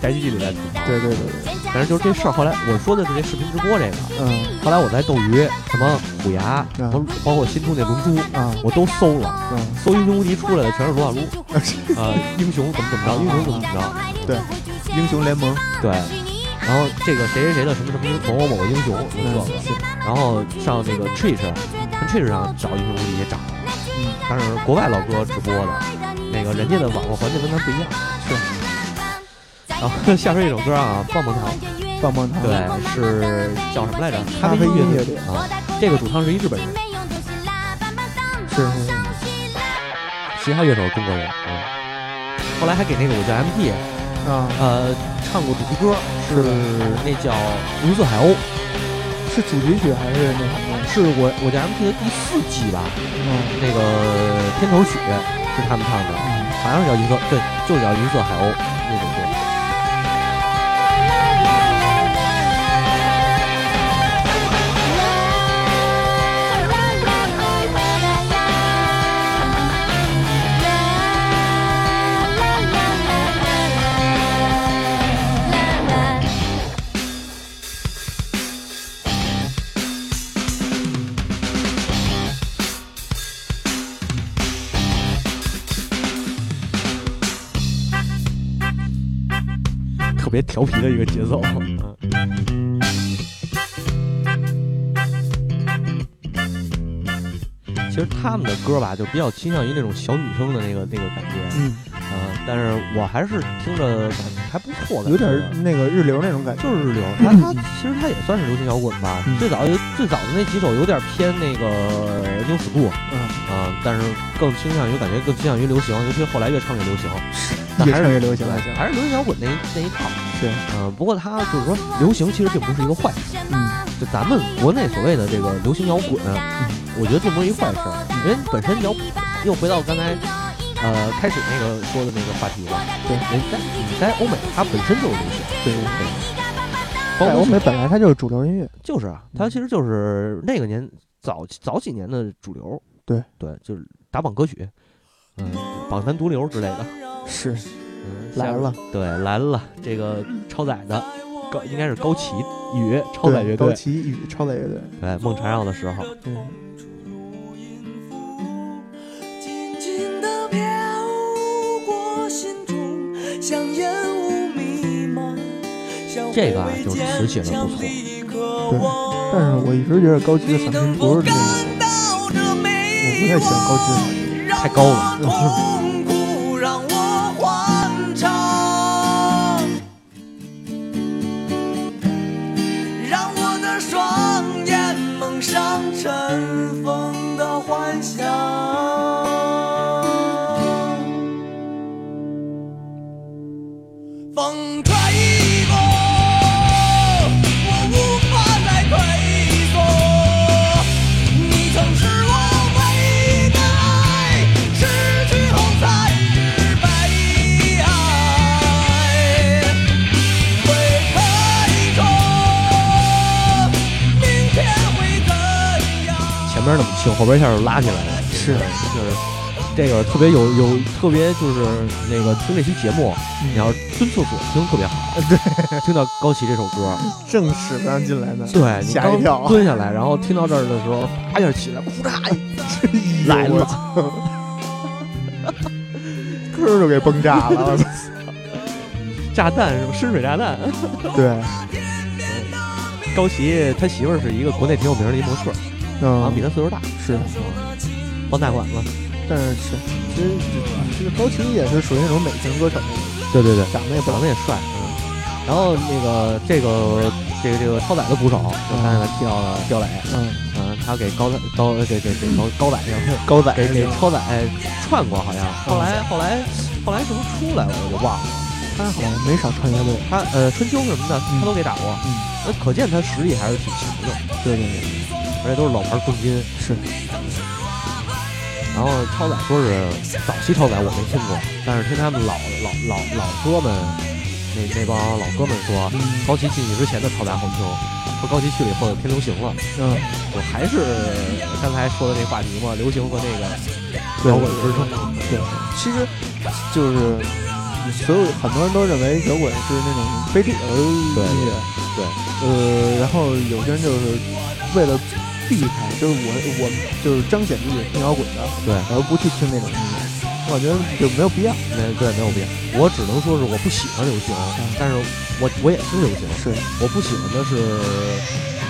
宅基地里来吐槽。对对对对，反正就是这事儿。后来我说的是这视频直播这个，嗯。后来我在斗鱼什么虎牙，嗯。包包括新出那龙珠，啊我都搜了。嗯。搜英雄无敌出来的全是撸啊撸，啊，英雄怎么怎么着，英雄怎么怎么着，对，英雄联盟。对。然后这个谁谁谁的什么什么英某某某个英雄有这个，是。然后上那个 Twitch，跟 Twitch 上找英雄无敌也找了，嗯但是国外老哥直播的，那个人家的网络环境跟咱不一样。是。然后下边一首歌啊，棒棒糖，棒棒糖。对，是叫什么来着？咖啡音乐音乐队啊，这个主唱是一日本人，是是是。其他乐手是中国人，嗯。后来还给那个我叫 MT，啊。呃，唱过主题歌，是。那叫《银色海鸥》，是主题曲还是那什么？是我我家 MT 的第四季吧，嗯。那个片头曲是他们唱的，好像是叫银色，对，就是叫银色海鸥那首别调皮的一个节奏。嗯其实他们的歌吧，就比较倾向于那种小女生的那个那个感觉，嗯，呃、但是我还是听着感觉还不错的，有点那个日流那种感觉。就是日流，它它其实它也算是流行摇滚吧。嗯最早有最早的那几首有点偏那个 new school 嗯，啊、但是更倾向于感觉更倾向于流行，尤其后来越唱越流行，是越唱越流行还是流行摇滚那一那一套。是，嗯、不过它就是说流行其实并不是一个坏事，嗯，就咱们国内所谓的这个流行摇滚，我觉得并不是一坏事儿，因为本身摇又回到刚才。呃，开始那个说的那个话题了，对人在你在欧美，它本身就是流行，对对对，包括在欧美本来它就是主流音乐。就是啊，它其实就是那个年早早几年的主流，对对，就是打榜歌曲，嗯，榜单毒瘤之类的，是。嗯，来了，对，来了，这个超载的高应该是高旗与超载乐队。高队，旗与超载乐队。对，梦缠绕的时候，嗯，这个啊就词写的不错坚强的渴对望但是我一直觉得高旗的嗓音不是这美我不太喜欢高旗的嗓音。太高了让痛苦让我欢唱，让我的双眼蒙上尘封前面那么轻，后边一下就拉起来了，是。就是这个特别有有特别就是那个听这期节目，你要是蹲厕所听特别好，对，听到高旗这首歌，正使不让进来的。对你吓一跳。蹲下来，然后听到这儿的时候，啪一下起来，呼嚓一 来了，歌儿就给崩炸了。炸弹是吧？深水炸弹。对，高旗他媳妇儿是一个国内挺有名的一模特儿，好像比嗯，他岁数大，是，傍大款了。但是是，其实这个高旗也是属于那种美型歌手，对对对，长得也长得也帅，嗯。然后那个这个这个这个超载的鼓手，就刚才咱提到的刁磊，嗯，嗯，他给高高给给给高 高载高仔给给超载串过，好像。后来后来后来什么出来了，我就忘了。他好像没少穿乐队。他呃春秋什么的，嗯。他都给打过，嗯，那可见他实力还是挺强的，对对对，而且都是老牌重金。是，然后超载说是早期超载我没听过，但是听他们老老老老哥们那那帮老哥们说，嗯高崎进去之前的超载好听，说高崎去了以后就偏流行了。嗯，我还是刚才说的那话题嘛，流行和那个对摇滚支撑。对，其实就是所有很多人都认为摇滚是那种非主流音乐，对呃，然后有些人就是为了避开，就是我我就是彰显自己听摇滚的，对，而不去听那种音乐，我觉得就没有必要。没对没有必要。我只能说是我不喜欢流行，但是我我也听流行。是，我不喜欢的是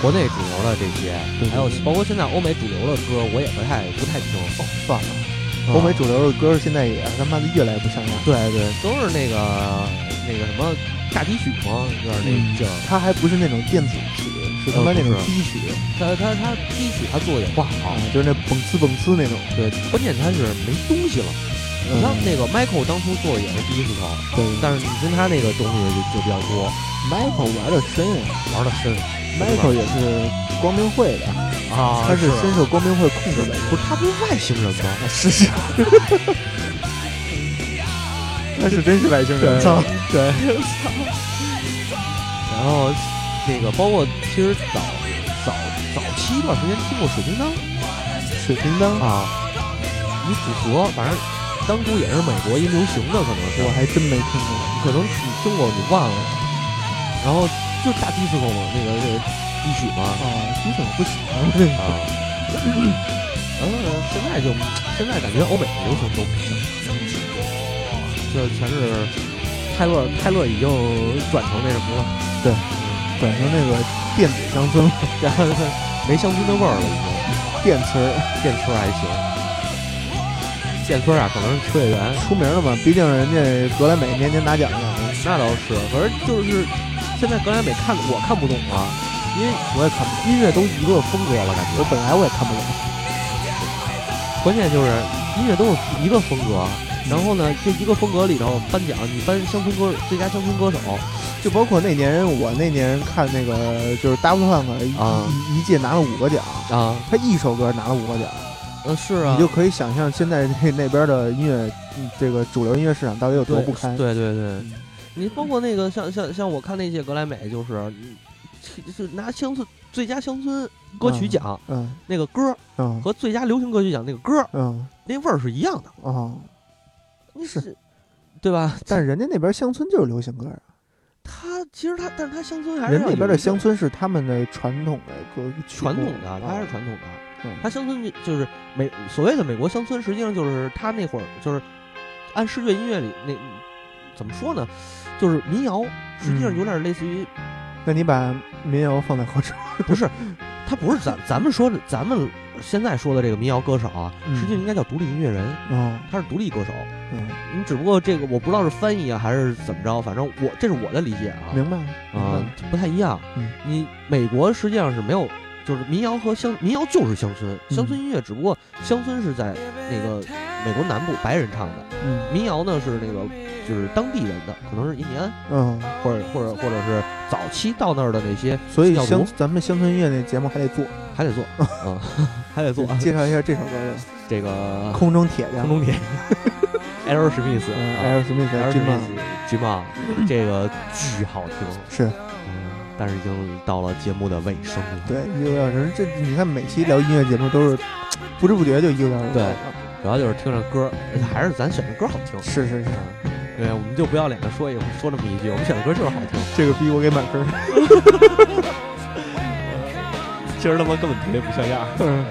国内主流的这些，还有包括现在欧美主流的歌，我也不太不太听。哦算了，啊欧美主流的歌现在也他妈的越来越不像样。对对，都是那个那个什么大提曲嘛，有点那劲儿。它还不是那种电子曲，是他妈那种呃不是低曲他他他第一曲他做的也不好啊，，就是那蹦呲蹦呲那种。对，关键他是没东西了。你像嗯那个 Michael 当初做的也是第一次头，对但是你听他那个东西就就比较多，，Michael 玩的深啊玩的深。，Michael 也是光明会的，啊他是深受光明会控制的。不是他不是外星人吗？是是，他是真是外星人，操！对，然后那个包括其实早早早期一段时间听过水叮当。水叮当，啊，一组合，反正当初也是美国一流行的，可能是我还真没听过。可能你听过你忘了，然后就是大迪斯科嘛，那个那个一曲嘛啊，你怎么不喜欢？啊，然后现在就现在感觉欧美的流行都不行，这全是泰勒泰勒已经转成那什么了，转成那个电子乡村了，然后没乡村的味儿了，已经。电村儿电村还行，电村啊，可能是车业员，出名了嘛，毕竟人家格莱美年年拿奖呢。那倒是。可是就是现在格莱美看我看不懂了，因为我也看不懂，音乐都一个风格了，感觉。我本来我也看不懂。关键就是音乐都是一个风格，然后呢，这一个风格里头颁奖，你颁乡村歌最佳乡村歌手，就包括那年我那年看那个就是 Daft Punk 一啊一一届拿了五个奖，啊，他一首歌拿了五个奖，呃是啊，你就可以想象现在那那边的音乐，嗯这个主流音乐市场到底有多不堪。对对对，你包括那个像像像我看那届格莱美，就是嗯是拿乡村最佳乡村歌曲奖、嗯那个歌嗯和最佳流行歌曲奖那个歌嗯那味儿是一样的，哦，你是对吧？但是人家那边乡村就是流行歌啊，他其实他，但是他乡村还是人那边的乡村是他们的传统的歌传统的，啊他还是传统的。嗯他乡村就就是美所谓的美国乡村，实际上就是他那会儿就是按世界音乐里那怎么说呢，就是民谣，实际上嗯有点类似于那你把民谣放在后边，不是，他不是咱咱们说的咱们现在说的这个民谣歌手啊，嗯。实际上应该叫独立音乐人，哦，他是独立歌手。嗯，你只不过这个我不知道是翻译啊还是怎么着，反正我这是我的理解啊。明白了，明白。啊了，不太一样。嗯。你美国实际上是没有，就是民谣和乡民谣就是乡村，嗯。乡村音乐只不过乡村是在那个美国南部白人唱的，嗯。民谣呢是那个就是当地人的，可能是印第安嗯，或者或者或者是早期到那儿的那些所以乡咱们乡村音乐那节目还得做，还得做 嗯，还得做介绍一下这首歌这个《空中铁匠空》，中铁。艾尔史密斯，嗯，啊艾尔史密斯艾尔史密斯，Jim，这个巨好听，是嗯，但是已经到了节目的尾声了。对一个多小时，这你看每期聊音乐节目都是不知不觉就一个多小时，对主要就是听着歌，还是咱选的歌好听。是是是，嗯，对，我们就不要脸的说一说这么一句，我们选的歌就是好听。这个逼我给满分，其实他妈根本特别不像样。嗯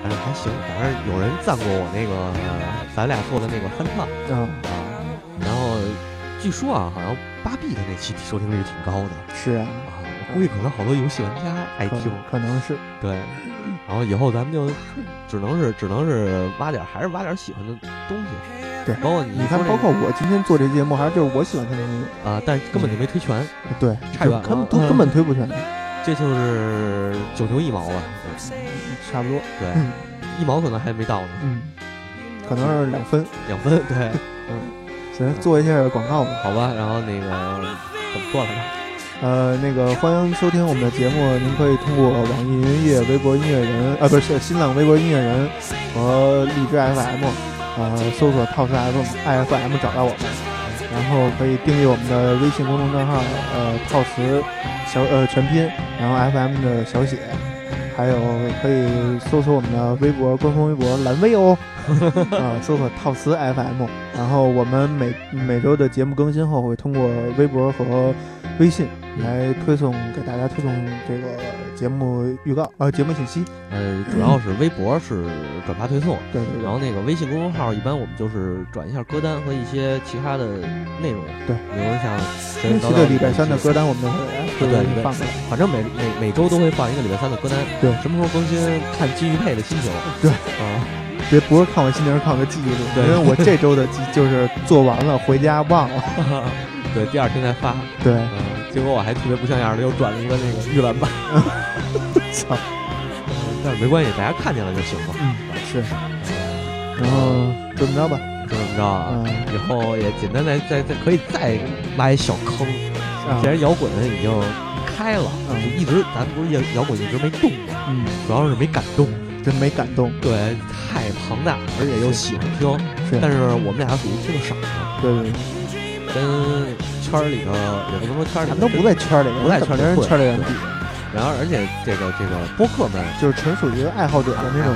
反正还行，反正有人赞过我那个呃咱俩做的那个翻唱啊，啊。然后据说啊，好像芭比的那期收听率挺高的是啊，啊。我估计可能好多游戏玩家爱听。可能是，对，然后以后咱们就只能是只能是挖点，还是挖点喜欢的东西。对包括你你看，包括我今天做这节目，还是就是我喜欢听的音乐，啊，但是根本就没推全，对，差远了根本都嗯根本推不全，这就是九牛一毛吧。差不多，对，嗯一毛可能还没到呢，嗯，可能是两分，两分。对，嗯行，做一下广告吧。好吧。然后那个怎么说来着？呃，那个欢迎收听我们的节目，您可以通过网易云音乐、微博音乐人，啊，不是新浪微博音乐人和荔枝 FM，呃，搜索 TOS FM IFM 找到我们，然后可以订阅我们的微信公众账号，呃，TOS 小呃全拼，然后 FM 的小写，还有可以搜索我们的微博官方微博蓝微哦，啊，搜索套词 FM，然后我们每每周的节目更新后会通过微博和微信来推送给大家推送这个节目预告呃节目信息，呃，主要是微博是转发推送，对对对。然后那个微信公众号一般我们就是转一下歌单和一些其他的内容，对。比如像神近期神叨叨的礼拜三的歌单我们都会来对对对。反正每每每周都会放一个礼拜三的歌单，对。什么时候更新看金玉佩的心情，对。啊，别不是看我心情，是看我的记忆力，对。因为我这周的记就是做完了回家忘了，对，第二天再发，对，嗯，结果我还特别不像样的又转了一个那个预览版，操，但是没关系，大家看见了就行了，嗯是，然后这么着吧，就这么着啊，嗯。以后也简单再再再可以再挖一小坑，啊。既然摇滚已经开了，嗯。就一直咱不是摇摇滚一直没动吗？嗯，主要是没敢动，真没感动，对，太庞大，而且又喜欢。听，是，但是我们俩属于听的少的，对对对。跟圈儿里头也不能说圈儿里头们都不在圈里，不在圈里人混圈里人比，然后而且这个这个播客们，就是纯属于爱好者的那种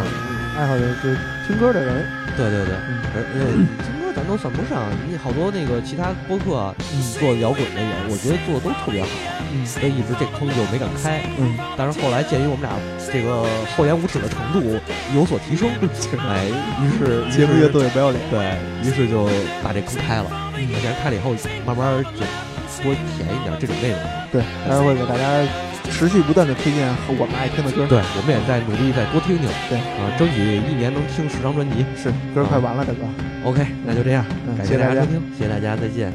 爱好者，就是听歌的人。对对对，嗯。而而且咱都算不上，你好多那个其他播客啊做摇滚的也，我觉得做的都特别好，嗯所以一直这坑就没敢开。嗯，但是后来鉴于我们俩这个厚颜无耻的程度有所提升，哎，于是节目越做越不要脸。对于是就把这坑开了。那既然开了以后，慢慢就多填一点这种内容。对，还会给大家持续不断的推荐和我们爱听的歌。对，我们也在努力再多听听。对啊，争取一年能听十张专辑。是歌快完了，大哥。OK，那就这样，嗯感谢大家收听，谢谢大家，再见。